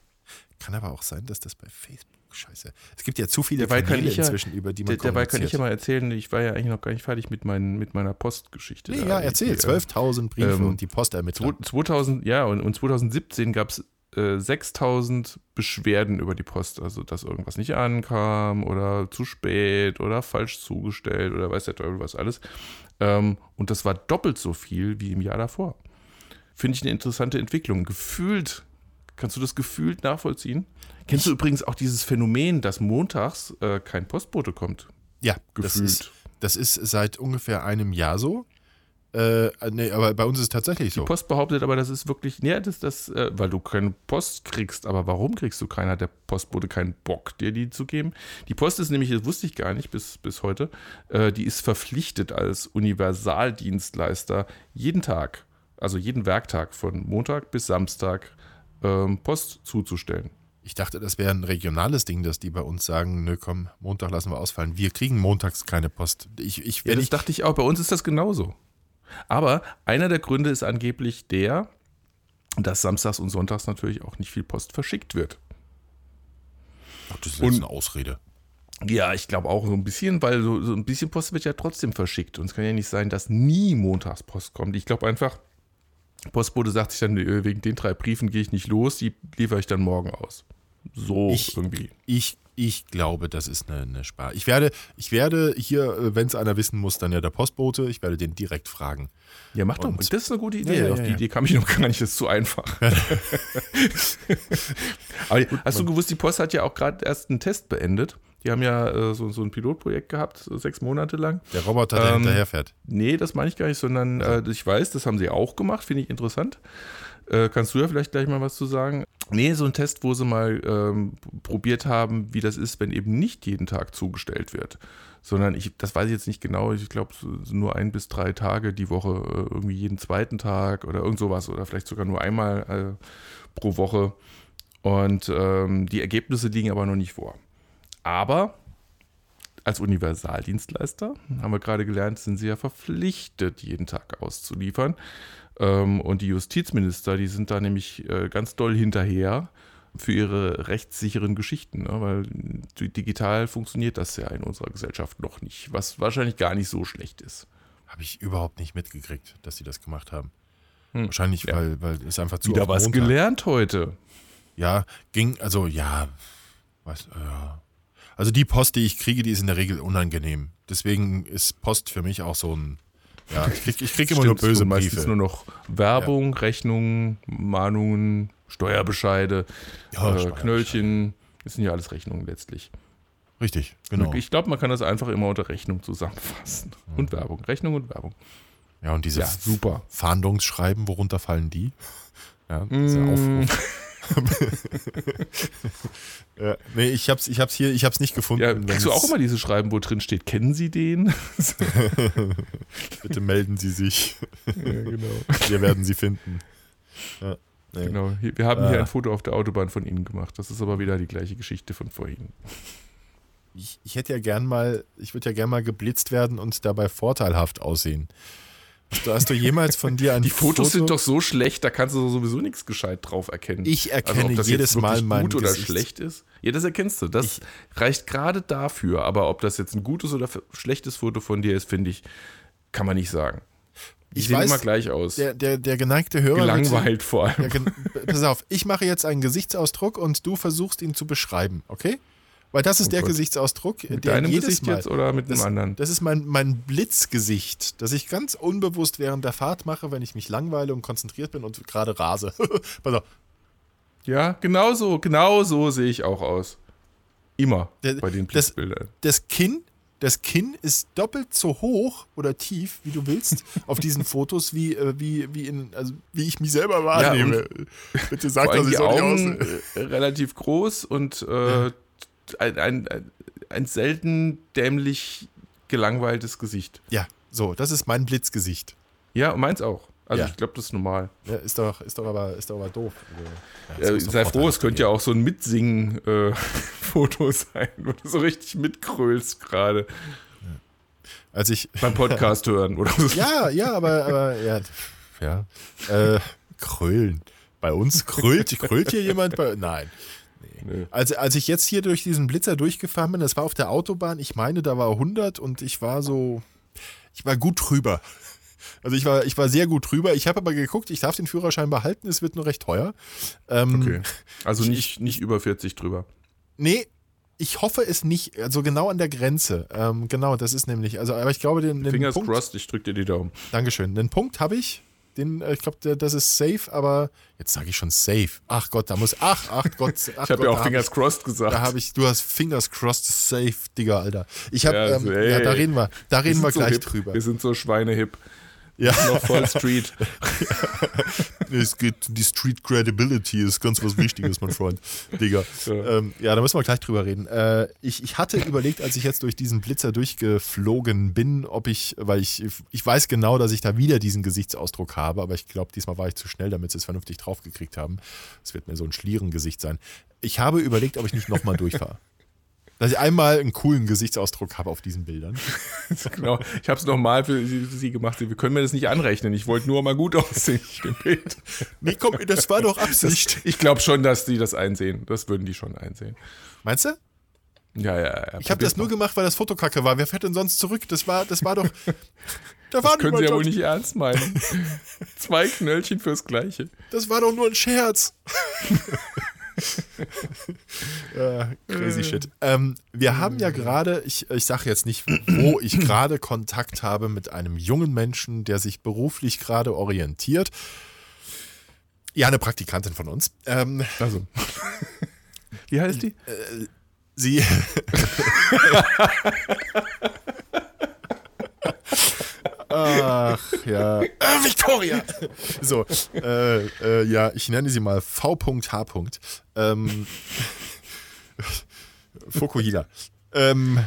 Kann aber auch sein, dass das bei Facebook scheiße. Es gibt ja zu viele kann Kanäle ja- inzwischen, über die man dabei kann ich ja mal erzählen, ich war ja eigentlich noch gar nicht fertig mit, meinen, mit meiner Postgeschichte. Nee, ja, erzähl. Die, äh, 12.000 Briefe ähm, und die Postermittler. 2000, ja, und, und 2017 gab es äh, 6000 Beschwerden über die Post, also dass irgendwas nicht ankam oder zu spät oder falsch zugestellt oder weiß der Teufel was alles. Ähm, und das war doppelt so viel wie im Jahr davor. Finde ich eine interessante Entwicklung. Gefühlt, kannst du das gefühlt nachvollziehen? Kennst du übrigens auch dieses Phänomen, dass montags äh, kein Postbote kommt? Ja, das Gefühlt. ist, das ist seit ungefähr einem Jahr so. Äh, nee, aber bei uns ist es tatsächlich Die so. Post behauptet aber, das ist wirklich, ja, das, das, äh, weil du keine Post kriegst. Aber warum kriegst du keine? Hat der Postbote keinen Bock, dir die zu geben? Die Post ist nämlich, das wusste ich gar nicht bis, bis heute, äh, die ist verpflichtet als Universaldienstleister jeden Tag, also jeden Werktag von Montag bis Samstag ähm, Post zuzustellen. Ich dachte, das wäre ein regionales Ding, dass die bei uns sagen, nö, komm, Montag lassen wir ausfallen. Wir kriegen montags keine Post. Ich, ich, Ja, das ich, dachte ich auch. Bei uns ist das genauso. Aber einer der Gründe ist angeblich der, dass samstags und sonntags natürlich auch nicht viel Post verschickt wird. Ach, das ist und- jetzt eine Ausrede. Ja, ich glaube auch so ein bisschen, weil so, so ein bisschen Post wird ja trotzdem verschickt. Und es kann ja nicht sein, dass nie montags Post kommt. Ich glaube einfach, Postbote sagt sich dann, wegen den drei Briefen gehe ich nicht los, die liefere ich dann morgen aus. So Ich- irgendwie. Ich, ich glaube, das ist eine, eine Spar. Ich werde, ich werde hier, wenn es einer wissen muss, dann ja der Postbote, ich werde den direkt fragen. Ja, mach doch. Und das ist eine gute Idee. Ja, ja, Auf die ja. Idee kam ich noch gar nicht, das ist zu einfach. Aber hast du gewusst, die Post hat ja auch gerade erst einen Test beendet. Die haben ja äh, so, so ein Pilotprojekt gehabt, so sechs Monate lang. Der Roboter, der Ähm, hinterherfährt. Nee, das meine ich gar nicht, sondern äh, ich weiß, das haben sie auch gemacht, finde ich interessant. Äh, kannst du ja vielleicht gleich mal was zu sagen? Nee, so ein Test, wo sie mal ähm, probiert haben, wie das ist, wenn eben nicht jeden Tag zugestellt wird. Sondern ich, das weiß ich jetzt nicht genau, ich glaube nur ein bis drei Tage die Woche, äh, irgendwie jeden zweiten Tag oder irgend sowas oder vielleicht sogar nur einmal äh, pro Woche. Und ähm, die Ergebnisse liegen aber noch nicht vor. Aber als Universaldienstleister, haben wir gerade gelernt, sind sie ja verpflichtet, jeden Tag auszuliefern. Ähm, und die Justizminister, die sind da nämlich äh, ganz doll hinterher für ihre rechtssicheren Geschichten, ne? weil digital funktioniert das ja in unserer Gesellschaft noch nicht, was wahrscheinlich gar nicht so schlecht ist. Habe ich überhaupt nicht mitgekriegt, dass sie das gemacht haben. Hm. Wahrscheinlich, Ja. weil, weil es einfach zu Wieder was Montag. gelernt heute. Ja, ging, also ja, was, ja. Also die Post, die ich kriege, die ist in der Regel unangenehm. Deswegen ist Post für mich auch so ein, ja, ich kriege krieg immer nur Stimmt, böse so meistens nur noch Werbung, Rechnungen, Mahnungen, Steuerbescheide, Ja, äh, Steuerbescheide. Knöllchen. Das sind ja alles Rechnungen letztlich. Richtig, genau. Ich glaube, man kann das einfach immer unter Rechnung zusammenfassen. Mhm. Und Werbung. Rechnung und Werbung. Ja, und diese Ja, super. Fahndungsschreiben, worunter fallen die? Ja, dieser Mm. Aufruf. ja, nee, ich hab's, ich hab's hier, ich hab's nicht gefunden. Ja, kriegst du auch immer diese Schreiben, wo drin steht, kennen Sie den? Bitte melden Sie sich. Ja, genau. Wir werden Sie finden. Ja, nee. genau. Wir haben hier Ah. ein Foto auf der Autobahn von Ihnen gemacht. Das ist aber wieder die gleiche Geschichte von vorhin. Ich, ich hätte ja gern mal, ich würde ja gern mal geblitzt werden und dabei vorteilhaft aussehen. Hast du, hast du jemals von dir ein Die Fotos Foto? sind doch so schlecht, da kannst du sowieso nichts gescheit drauf erkennen. Ich Also erkenne ob das jedes jetzt Mal mein gut oder Gesicht. schlecht ist. Ja, das erkennst du. Das reicht gerade dafür. Aber ob das jetzt ein gutes oder schlechtes Foto von dir ist, finde ich, kann man nicht sagen. Die Ich sehen weiß, immer gleich aus. Der, der, der geneigte Hörer. Gelangweilt vor allem. Gen- pass auf, ich mache jetzt einen Gesichtsausdruck und du versuchst ihn zu beschreiben, okay? Weil das ist Oh der Gott. Gesichtsausdruck, Mit der deinem jedes Gesicht Mal, jetzt oder mit das, einem anderen? Das ist mein, mein Blitzgesicht, das ich ganz unbewusst während der Fahrt mache, wenn ich mich langweile und konzentriert bin und gerade rase. Pass auf, Ja, genau so, genau so sehe ich auch aus. Immer Der- bei den das- Blitzbildern. das Kinn, das Kinn ist doppelt so hoch oder tief, wie du willst, auf diesen Fotos, wie, äh, wie, wie, in, also, wie ich mich selber wahrnehme. Bitte sag, dass ich die so Augen aussehe. äh, relativ groß und äh, ein, ein, ein selten dämlich gelangweiltes Gesicht. Ja, so, das ist mein Blitzgesicht. Ja, und meins auch. Also Ja. ich glaube, das ist normal. Ja, ist doch, ist doch aber, ist doch aber doof. Also, ja, Äh, sei froh, es könnte ja auch so ein Mitsingen-Foto sein, wo du so richtig mitkrölst gerade Als ich, beim Podcast hören oder so. ja, ja, aber, aber ja, ja, äh, krölen. Bei uns krölt, krölt hier jemand bei, nein. Nö. Als, als ich jetzt hier durch diesen Blitzer durchgefahren bin, das war auf der Autobahn, ich meine, da war 100 und ich war so, ich war gut drüber. Also ich war, ich war sehr gut drüber. Ich habe aber geguckt, ich darf den Führerschein behalten, es wird nur recht teuer. Ähm, Okay. Also nicht, nicht über 40 drüber. Nee, ich hoffe es nicht, also genau an der Grenze. Ähm, genau, das ist nämlich, also aber ich glaube, den, den Fingers Punkt, crossed, ich drück dir die Daumen. Dankeschön, den Punkt habe ich. Den, äh, ich glaube, das ist safe, aber jetzt sage ich schon safe. Ach Gott, da muss, ach, ach Gott, ach Ich habe ja auch Fingers crossed gesagt. da habe ich, du hast Fingers crossed safe, Digga, Alter. Ich habe, Ja, also, ähm, ja, da reden wir, da reden wir, so gleich hip. drüber. Wir sind so schweinehip. Ja, Noch voll Street. es geht, die Street Credibility ist ganz was Wichtiges, mein Freund. Digga. Ja. Ähm, ja, da müssen wir gleich drüber reden. Äh, ich, ich hatte überlegt, als ich jetzt durch diesen Blitzer durchgeflogen bin, ob ich, weil ich, ich weiß genau, dass ich da wieder diesen Gesichtsausdruck habe, aber ich glaube, diesmal war ich zu schnell, damit sie es vernünftig draufgekriegt haben. Es wird mir so ein Schlierengesicht sein. Ich habe überlegt, ob ich nicht nochmal durchfahre. Dass ich einmal einen coolen Gesichtsausdruck habe auf diesen Bildern. genau. Ich habe es nochmal für sie, sie gemacht. Wir können mir das nicht anrechnen. Ich wollte nur mal gut aussehen. Nee, komm, das war doch Absicht. Ich glaube schon, dass die das einsehen. Das würden die schon einsehen. Meinst du? Ja, ja, ja. Ich habe das nur gemacht, weil das Foto kacke war. Wer fährt denn sonst zurück? Das war, das war doch. Da Das können sie ja wohl nicht ernst meinen. Zwei Knöllchen fürs Gleiche. Das war doch nur ein Scherz. äh, crazy shit. Ähm, wir haben ja gerade, ich, ich sage jetzt nicht, wo ich gerade Kontakt habe mit einem jungen Menschen, der sich beruflich gerade orientiert. Ja, eine Praktikantin von uns. Ähm, Also. Wie heißt die? sie. Ach ja. Äh, Victoria! So, äh, äh, ja, ich nenne sie mal V.H. Ähm, Fukuhila. Ähm,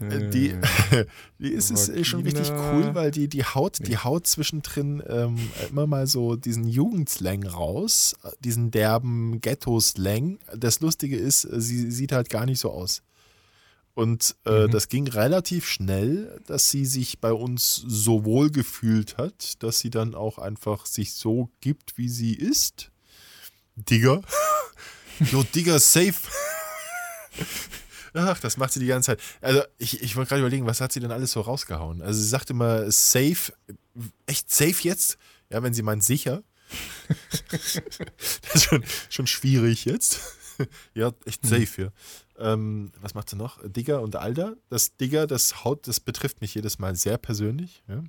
äh, die, die ist, ist äh, schon richtig cool, weil die, die Haut, die Haut zwischendrin ähm, immer mal so diesen Jugendslang raus, äh, diesen derben Ghetto-Slang. Das Lustige ist, äh, sie sieht halt gar nicht so aus. Und äh, das ging relativ schnell, dass sie sich bei uns so wohl gefühlt hat, dass sie dann auch einfach sich so gibt, wie sie ist. Digger. Jo, Digger, safe. Ach, das macht sie die ganze Zeit. Also, ich, ich wollte gerade überlegen, was hat sie denn alles so rausgehauen? Also, sie sagt immer safe. Echt safe jetzt? Ja, wenn sie meint sicher. das ist schon, schon schwierig jetzt. ja, echt safe hier. Ähm, was macht sie noch? Digger und Alter. Das Digger, das Haut, das betrifft mich jedes Mal sehr persönlich. Ja.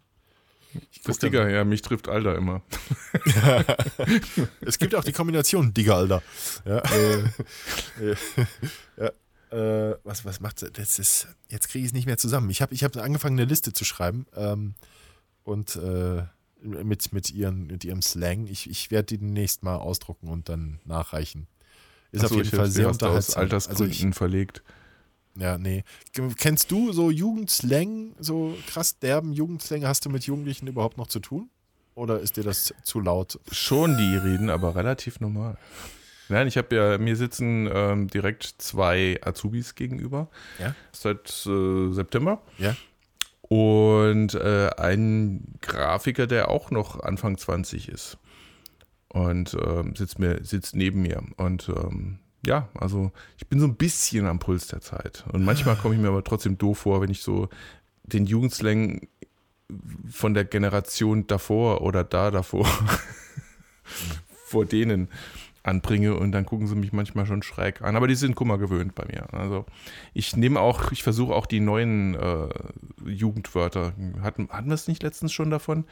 Ich Das dann- Digger, ja, mich trifft Alter immer. Es gibt auch die Kombination Digger, Alter. Ja, äh, ja, äh, was, was macht sie? Das ist, jetzt kriege ich es nicht mehr zusammen. Ich habe ich hab angefangen, eine Liste zu schreiben ähm, und äh, mit, mit, ihren, mit ihrem Slang. Ich, ich werde die demnächst mal ausdrucken und dann nachreichen. Ist Ach so, auf jeden Fall sehr du aus unterhaltsam. Also Altersgründen ich, verlegt. Ja, nee. Kennst du so Jugendslang, so krass derben Jugendslang? Hast du mit Jugendlichen überhaupt noch zu tun? Oder ist dir das zu laut? Schon die reden, aber relativ normal. Nein, ich habe ja, mir sitzen ähm, direkt zwei Azubis gegenüber. Ja. Seit äh, September. Ja. Und äh, ein Grafiker, der auch noch Anfang 20 ist. Und ähm, sitzt, mir, sitzt neben mir. Und ähm, ja, also ich bin so ein bisschen am Puls der Zeit. Und manchmal komme ich mir aber trotzdem doof vor, wenn ich so den Jugendslang von der Generation davor oder da davor vor denen anbringe und dann gucken sie mich manchmal schon schräg an. Aber die sind Kummer gewöhnt bei mir. Also ich nehme auch, ich versuche auch die neuen äh, Jugendwörter. Hatten, hatten wir es nicht letztens schon davon?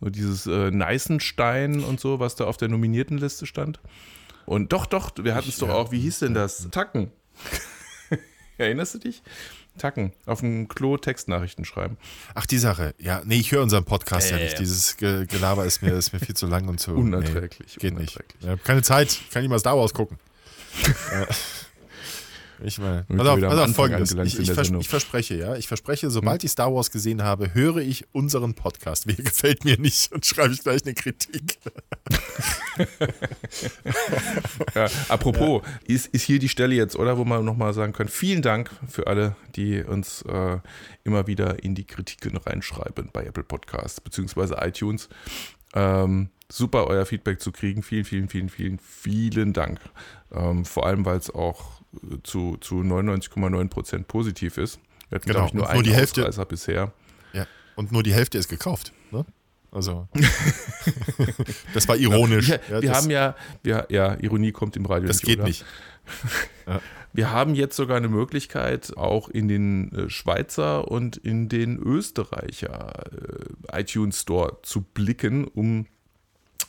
So dieses äh, Neißenstein und so, was da auf der Nominiertenliste stand. Und doch, doch, wir hatten es doch auch, wie hieß denn das? Tacken. Erinnerst du dich? Tacken. Auf dem Klo Textnachrichten schreiben. Ach, die Sache. Ja, nee, ich höre unseren Podcast ja Äh. nicht. Dieses Ge Gelaber ist mir, ist mir viel zu lang und zu. Unerträglich, Nee, geht unerträglich. nicht. Ich habe keine Zeit. Ich kann nicht mal Star Wars gucken. Ich meine, pass auf, pass folgendes. Ich, ich, vers. Hm? ich verspreche, ja. Ich verspreche, sobald ich Star Wars gesehen habe, höre ich unseren Podcast. Wer gefällt mir nicht und schreibe ich gleich eine Kritik. Ja, apropos, Ist, ist hier die Stelle jetzt, oder? Wo man nochmal sagen kann, vielen Dank für alle, die uns äh, immer wieder in die Kritiken reinschreiben bei Apple Podcasts beziehungsweise iTunes. Ähm, super, euer Feedback zu kriegen. Vielen, vielen, vielen, vielen, vielen Dank. Ähm, vor allem, weil es auch zu, zu 99,9 Prozent positiv ist. Wir hatten, Genau, glaube ich, nur nur einen die Hälfte- bisher. Ja. Und nur die Hälfte ist gekauft. Ne? Also, das war ironisch. Wir, Ja, wir das, haben ja, wir, ja, Ironie kommt im Radio das nicht, geht oder? nicht. Wir haben jetzt sogar eine Möglichkeit, auch in den äh, Schweizer und in den Österreicher äh, iTunes Store zu blicken, um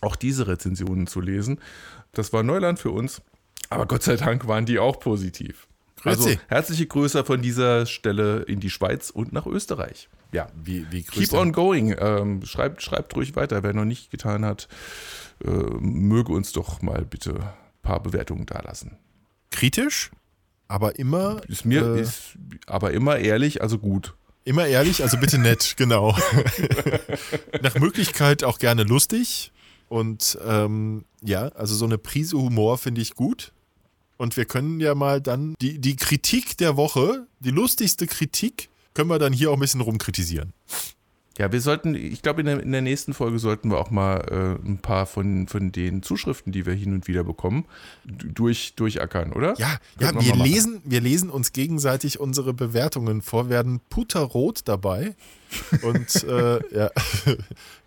auch diese Rezensionen zu lesen. Das war Neuland für uns, aber Gott sei Dank waren die auch positiv. Also Grüezi. herzliche Grüße von dieser Stelle in die Schweiz und nach Österreich. Ja, Wie, wie keep on going. Ähm, schreibt, schreibt ruhig weiter. Wer noch nicht getan hat, äh, möge uns doch mal bitte ein paar Bewertungen dalassen. kritisch, aber immer, Ist mir, äh, ist aber immer ehrlich, also gut. immer ehrlich, also bitte nett, genau. Nach Möglichkeit auch gerne lustig. Und ähm, ja, also so eine Prise Humor finde ich gut. Und wir können ja mal dann die, die Kritik der Woche, die lustigste Kritik, können wir dann hier auch ein bisschen rumkritisieren. Ja, wir sollten, ich glaube, in der, in der nächsten Folge sollten wir auch mal äh, ein paar von, von den Zuschriften, die wir hin und wieder bekommen, durch, durchackern, oder? Ja, ja wir wir, lesen, wir lesen uns gegenseitig unsere Bewertungen vor, werden puterrot dabei. Und äh, ja,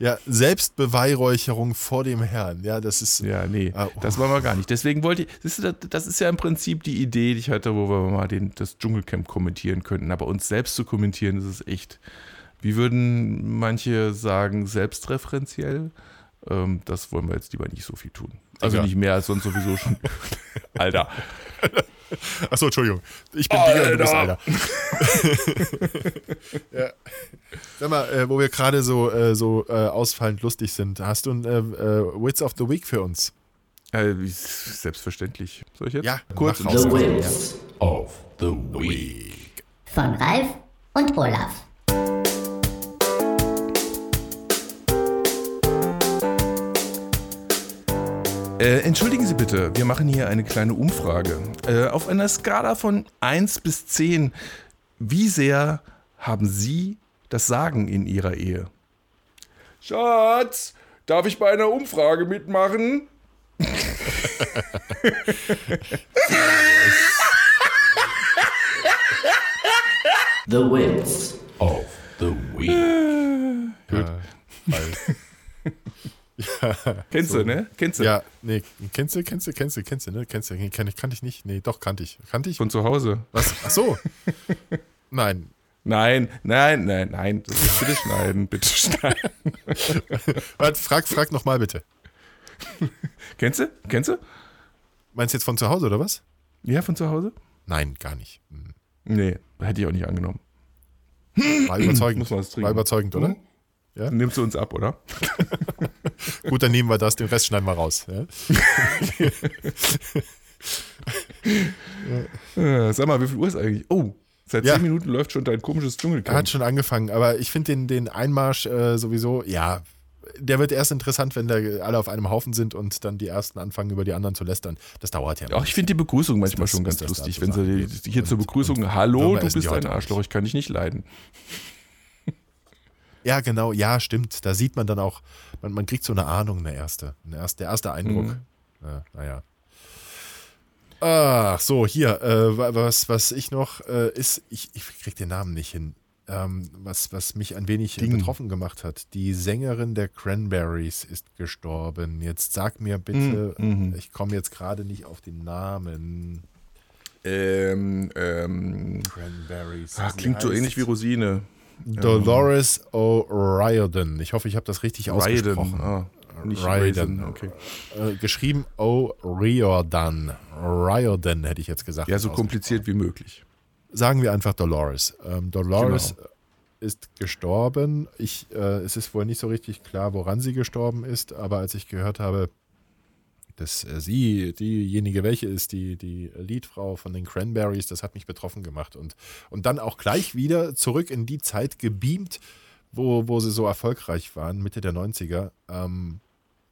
ja, Selbstbeweihräucherung vor dem Herrn. Ja, das ist. Ja, nee, Ah, oh. das wollen wir gar nicht. Deswegen wollte ich, siehst du, das, das ist ja im Prinzip die Idee, die ich hatte, wo wir mal den, das Dschungelcamp kommentieren könnten. Aber uns selbst zu kommentieren, das ist echt, wie würden manche sagen, selbstreferenziell? Ähm, das wollen wir jetzt lieber nicht so viel tun. Also Egal. nicht mehr als sonst sowieso schon. Alter. Achso, Entschuldigung. Ich bin Digga und du bist Alter. ja. Sag mal, äh, wo wir gerade so, äh, so äh, ausfallend lustig sind, hast du ein äh, äh, Wits of the Week für uns? Äh, selbstverständlich. Soll ich jetzt? Ja, kurz. The Wits of the Week. Von Ralf und Olaf. Äh, entschuldigen Sie bitte, wir machen hier eine kleine Umfrage. Äh, auf einer Skala von 1 bis 10, wie sehr haben Sie das Sagen in Ihrer Ehe? Schatz, darf ich bei einer Umfrage mitmachen? The Wits of the Week. Kennst du, ne? Kennst du? Ja, nee, kennst du, kennst du, kennst du, kennst du, ne? Kennst du, nee, ich, kannte ich nicht. Nee, doch, kannte ich. Kannte ich? Von zu Hause. Was? Ach so. Nein. Nein, nein, nein, nein. Ist, bitte schneiden, bitte schneiden. Warte, frag, frag nochmal bitte. Kennst du? Kennst du? Meinst du jetzt von zu Hause oder was? Ja, von zu Hause? Nein, gar nicht. Hm. Nee, hätte ich auch nicht angenommen. War überzeugend. Muss man trinken. War überzeugend, oder? Ja? Nimmst du uns ab, oder? Gut, dann nehmen wir das, den Rest schneiden wir raus. Ja? Sag mal, wie viel Uhr ist eigentlich? Oh, Seit Ja. zehn Minuten läuft schon dein komisches Dschungelcamp. Hat schon angefangen, aber ich finde den, den Einmarsch äh, sowieso, ja, der wird erst interessant, wenn da alle auf einem Haufen sind und dann die ersten anfangen, über die anderen zu lästern. Das dauert ja. Ach, ich finde die Begrüßung manchmal das- schon ganz lustig, wenn sie hier zur Und- Begrüßung, und hallo, du bist ein auch Arschloch, ich kann dich nicht leiden. Ja, genau, ja, stimmt. Da sieht man dann auch, man, man kriegt so eine Ahnung, eine erste, eine erste der erste Eindruck. Mhm. Ja, naja. Ach so, hier, äh, wa- was, was ich noch äh, ist, ich, ich krieg den Namen nicht hin. Ähm, was, was mich ein wenig Ding. betroffen gemacht hat. Die Sängerin der Cranberries ist gestorben. Jetzt sag mir bitte, Mhm, mhm. ich komme jetzt gerade nicht auf den Namen. Ähm, ähm, Cranberries. Sie klingt so ähnlich wie Rosine. Dolores O'Riordan. Ich hoffe, ich habe das richtig ausgesprochen. Ah, nicht Raiden. Okay. Äh, geschrieben O'Riordan. Riordan hätte ich jetzt gesagt. Ja, so kompliziert wie möglich. Sagen wir einfach Dolores. Ähm, Dolores Genau. ist gestorben. Ich, äh, es ist wohl nicht so richtig klar, woran sie gestorben ist, aber als ich gehört habe, dass äh, sie diejenige welche ist, die, die Liedfrau von den Cranberries, das hat mich betroffen gemacht. Und, und dann auch gleich wieder zurück in die Zeit gebeamt, wo, wo sie so erfolgreich waren, Mitte der 90er. Ähm,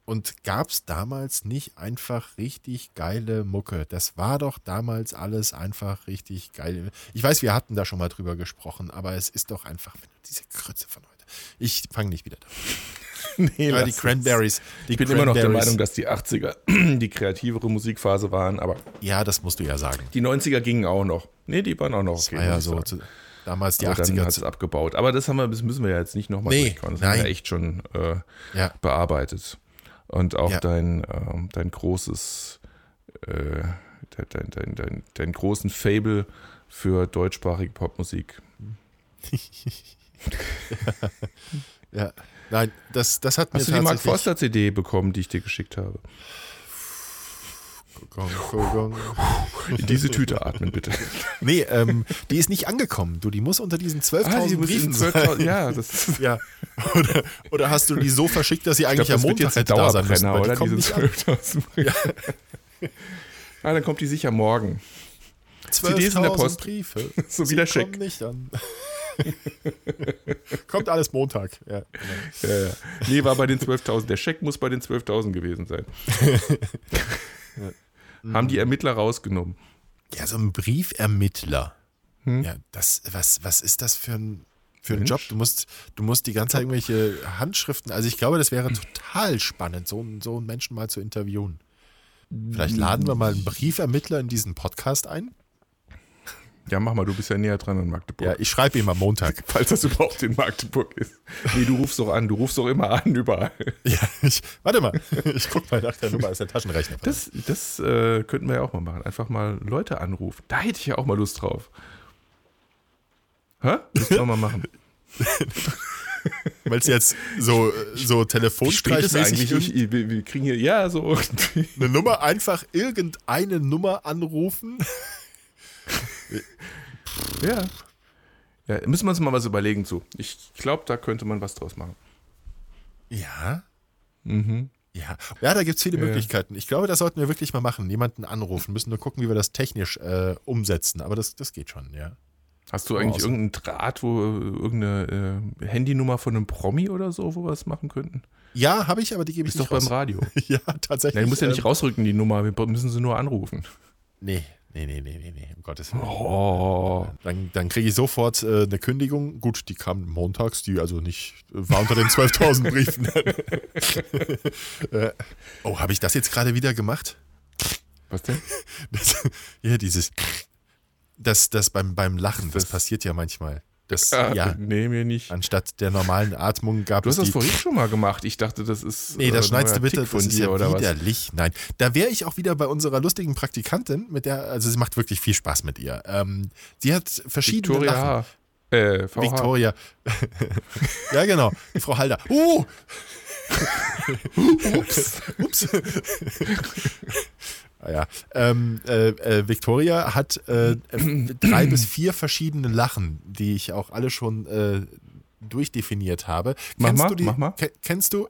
und gab es damals nicht einfach richtig geile Mucke? Das war doch damals alles einfach richtig geil. Ich weiß, wir hatten da schon mal drüber gesprochen, aber es ist doch einfach wenn du diese Krütze von heute. Ich fange nicht wieder damit. nee, Ja, die es. Cranberries. Die Ich bin immer noch der Meinung, dass die 80er die kreativere Musikphase waren, aber Ja, das musst du ja sagen. die 90er gingen auch noch. Nee, die waren auch noch okay. war ja so. sagen. Damals die Aber dann 80er. hat es abgebaut. Aber das, haben wir, das müssen wir ja jetzt nicht nochmal Nee, durchkauen. Das haben wir nein. echt schon äh, Ja. bearbeitet. Und auch Ja. dein, ähm, dein großes, äh, dein, dein, dein, dein großen Fable für deutschsprachige Popmusik. ja. Nein, das, das hat mir Hast du die Mark Forster CD bekommen, die ich dir geschickt habe? In diese Tüte atmen, bitte. Nee, ähm, die ist nicht angekommen. Du, die muss unter diesen 12.000 Ah, die Briefen in sein. 12.000 Ja, das Ja. Oder, oder hast du die so verschickt, dass sie Ich eigentlich glaube, das am Montag hätte da sein müssen? Die oder? kommen Diese nicht an. 12.000 Briefe. Ah, dann kommt die sicher morgen. CDs in der 12.000 Post. Briefe. So wie der Scheck. nicht an. Kommt alles Montag. Ja, genau. Ja, ja. Nee, war bei den 12.000. Der Scheck muss bei den 12.000 gewesen sein. Haben die Ermittler rausgenommen. ja so ein Briefermittler. Hm? Ja, das, was, was ist das für ein, für ein Mensch. Job? Du musst, du musst die ganze Zeit irgendwelche Handschriften, also ich glaube, das wäre total spannend, so, einen- so einen Menschen mal zu interviewen. Vielleicht laden wir mal einen Briefermittler in diesen Podcast ein. Ja, mach mal, du bist ja näher dran an Magdeburg. Ja, ich schreibe ihm am Montag. Falls das überhaupt in Magdeburg ist. Nee, du rufst doch an, du rufst doch immer an, überall. Ja, ich, warte mal, ich guck mal nach der Nummer, ist der Taschenrechner. Das, das äh, könnten wir ja auch mal machen. Einfach mal Leute anrufen. Da hätte ich ja auch mal Lust drauf. Hä? Müssen wir mal machen. Weil es jetzt so, so telefonstreichmäßig eigentlich? Ich, wir, wir kriegen hier, ja, so. irgendwie. eine Nummer, einfach irgendeine Nummer anrufen. Ja. Ja, müssen wir uns mal was überlegen zu. Ich glaube, da könnte man was draus machen. Ja. Mhm. Ja, ja da gibt es viele Ja. Möglichkeiten. Ich glaube, das sollten wir wirklich mal machen. Jemanden anrufen. Müssen nur gucken, wie wir das technisch äh, umsetzen. Aber das, das geht schon, ja. Hast du eigentlich irgendeinen Draht, wo äh, irgendeine äh, Handynummer von einem Promi oder so, wo wir das machen könnten? Ja, habe ich, aber die gebe ich Ist doch nicht beim raus. Radio. Ja, tatsächlich. Ja, du musst ja nicht ähm, rausrücken, die Nummer. Wir müssen sie nur anrufen. Nee, nee, nee, nee, nee, nee, um Gottes Willen. Oh. Dann, dann kriege ich sofort äh, eine Kündigung. Gut, die kam montags, die also nicht, war unter den 12.000 Briefen. äh, oh, habe ich das jetzt gerade wieder gemacht? Was denn? Das, ja, dieses, das, das beim, beim Lachen, das, Das- passiert ja manchmal. Das, Ah, ja, Nee, mir nicht. anstatt der normalen Atmung gab Du hast es das die vorhin schon mal gemacht. Ich dachte, das ist. Nee, das äh, schneidest du bitte, Tick von das ist dir ja oder was? widerlich. Nein, da wäre ich auch wieder bei unserer lustigen Praktikantin, mit der, also sie macht wirklich viel Spaß mit ihr. Ähm, sie hat verschiedene Victoria Lachen. Äh, VH. Victoria. ja, genau. Die Frau Halder. Uh! Ups. Ups. Ah ja. Ähm, äh, äh, Victoria hat äh, drei bis vier verschiedene Lachen, die ich auch alle schon äh, durchdefiniert habe. Mach kennst mal, du die, mach mal. ke- Kennst du?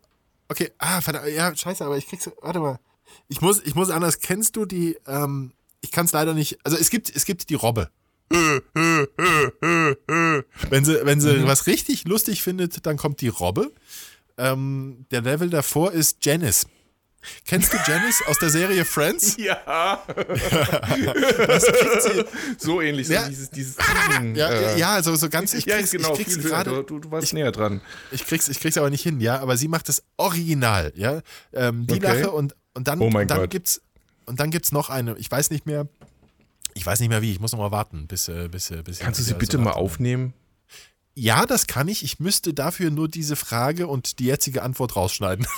Okay, ah, verdammt, ja, scheiße, aber ich krieg's. Warte mal. Ich muss, ich muss anders. Kennst du die? Ähm, ich kann es leider nicht. Also es gibt, es gibt die Robbe. wenn sie, wenn sie was richtig lustig findet, dann kommt die Robbe. Ähm, der Level davor ist Janice. Kennst du Janice aus der Serie Friends? Ja. Das kriegt sie, so ähnlich, Ja. so dieses, dieses ja, äh, ja, also so ganz, ich ja, krieg's, genau, ich krieg's gerade, Du, du warst näher dran. ich krieg's, ich krieg's aber nicht hin, ja, aber sie macht es original, ja. Ähm, die Okay. Lache und, und dann, Oh und dann Gott. gibt's, und dann gibt's noch eine, ich weiß nicht mehr, ich weiß nicht mehr wie, ich muss noch mal warten, bis, äh, bis, äh, bis Kannst du ich sie bitte so mal aufnehmen? Ja, das kann ich. Ich müsste dafür nur diese Frage und die jetzige Antwort rausschneiden.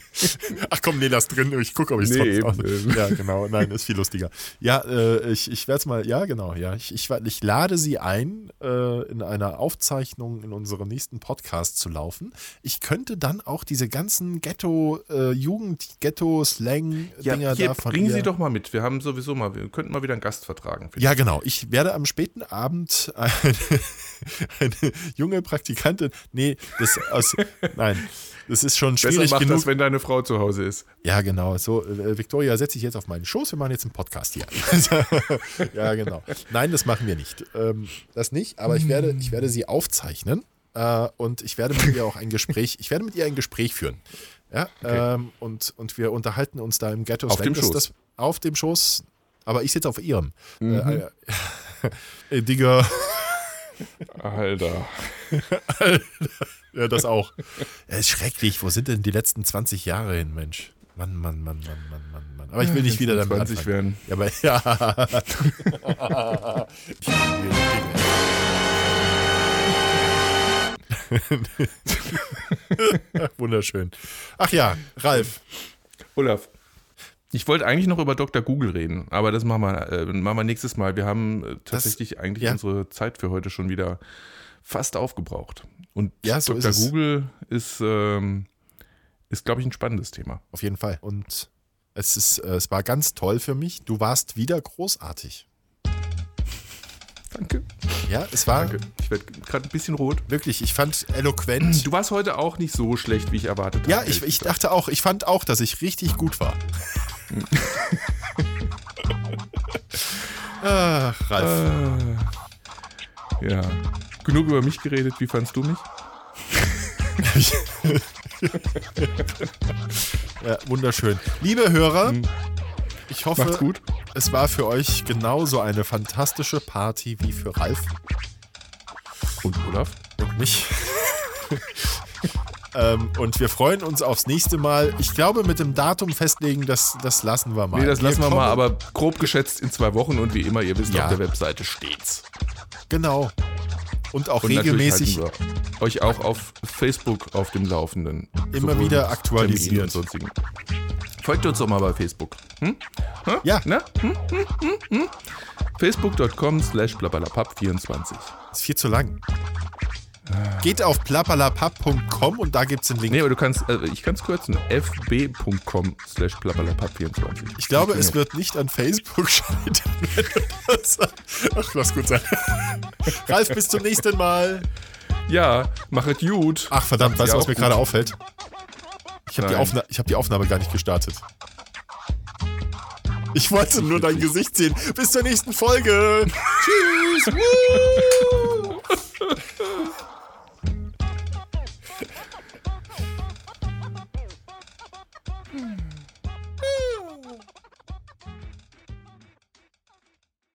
Ach komm, nee, lass drin. Ich gucke, ob ich es Nee, sonst eben. Ja, genau. Nein, ist viel lustiger. Ja, äh, ich, ich werde es mal, ja, genau. Ja, ich, ich, ich lade sie ein, äh, in einer Aufzeichnung in unserem nächsten Podcast zu laufen. Ich könnte dann auch diese ganzen Ghetto, äh, Ja, hier, da von bringen Sie doch mal mit. Wir haben sowieso mal, wir könnten mal wieder einen Gast vertragen. Ja, genau. Ich werde am späten Abend eine, eine junge Praktikantin. Nee, das aus. Nein, das ist schon ich. Besser schwierig macht genug. das, wenn deine Frau zu Hause ist. ja, genau. So, äh, Victoria, setze ich jetzt auf meinen Schoß. Wir machen jetzt einen Podcast hier. ja, genau. Nein, das machen wir nicht. Ähm, das nicht, aber ich werde, ich werde sie aufzeichnen. Äh, und ich werde mit ihr auch ein Gespräch, ich werde mit ihr ein Gespräch führen. Ja, ähm, und, und wir unterhalten uns da im Ghetto Auf dem Das- Schoß. Das, auf dem Schoß, aber ich sitze auf ihrem. Mhm. Äh, äh, äh, Digga, Alter. ja, das auch. Ja, ist schrecklich. Wo sind denn die letzten 20 Jahre hin, Mensch? Mann, Mann, Mann, Mann, Mann, Mann, Mann. Aber ich will nicht wieder damit 20 anfangen. werden. Ja, aber ja. Wunderschön. Ach ja, Ralf. Olaf. Ich wollte eigentlich noch über Dr. Google reden, aber das machen wir, äh, machen wir nächstes Mal. Wir haben äh, tatsächlich eigentlich ja. unsere Zeit für heute schon wieder fast aufgebraucht. Und Ja, so Dr. ist. Google ist, ähm, ist glaube ich, ein spannendes Thema. Auf jeden Fall. Und es, ist, äh, es war ganz toll für mich. Du warst wieder großartig. Danke. Ja, es war Danke. Ich werde gerade ein bisschen rot. wirklich, ich fand eloquent. Du warst heute auch nicht so schlecht, wie ich erwartet Ja, habe. ich, ich dachte auch, ich fand auch, dass ich richtig gut war. Ach, Ralf. Äh, ja. Genug über mich geredet. Wie fandst du mich? Ja, wunderschön. Liebe Hörer, ich hoffe, es war für euch genauso eine fantastische Party wie für Ralf Und Olaf? und mich. Ähm, und wir freuen uns aufs nächste Mal. Ich glaube, mit dem Datum festlegen, das, das lassen wir mal. Nee, das lassen wir kommen- mal, aber grob geschätzt in zwei Wochen und wie immer, ihr wisst, Ja. auf der Webseite steht's. Genau. Und auch Und regelmäßig. wir euch auch auf Facebook auf dem Laufenden. Immer wieder. Terminen Und sonstigen. Folgt uns doch mal bei Facebook. Hm? Ja, Na? Hm? Hm? Hm? Hm? Facebook.com slash blablabla24. ist viel zu lang. Geht auf plappalapapp.com und da gibt es den Link. Nee, aber du kannst, äh, ich kann es kürzen. fb.com slash blablabla24. Ich glaube, es wird nicht an Facebook scheitern, wenn du das Ach, lass gut sein. Ralf, bis zum nächsten Mal. Ja, machet gut. Ach, verdammt, weißt du, was mir gerade auffällt? Ich habe die. Aufna ich hab die Aufnahme gar nicht gestartet. Ich wollte nur dein Gesicht sehen. Bis zur nächsten Folge. Tschüss. Hmm.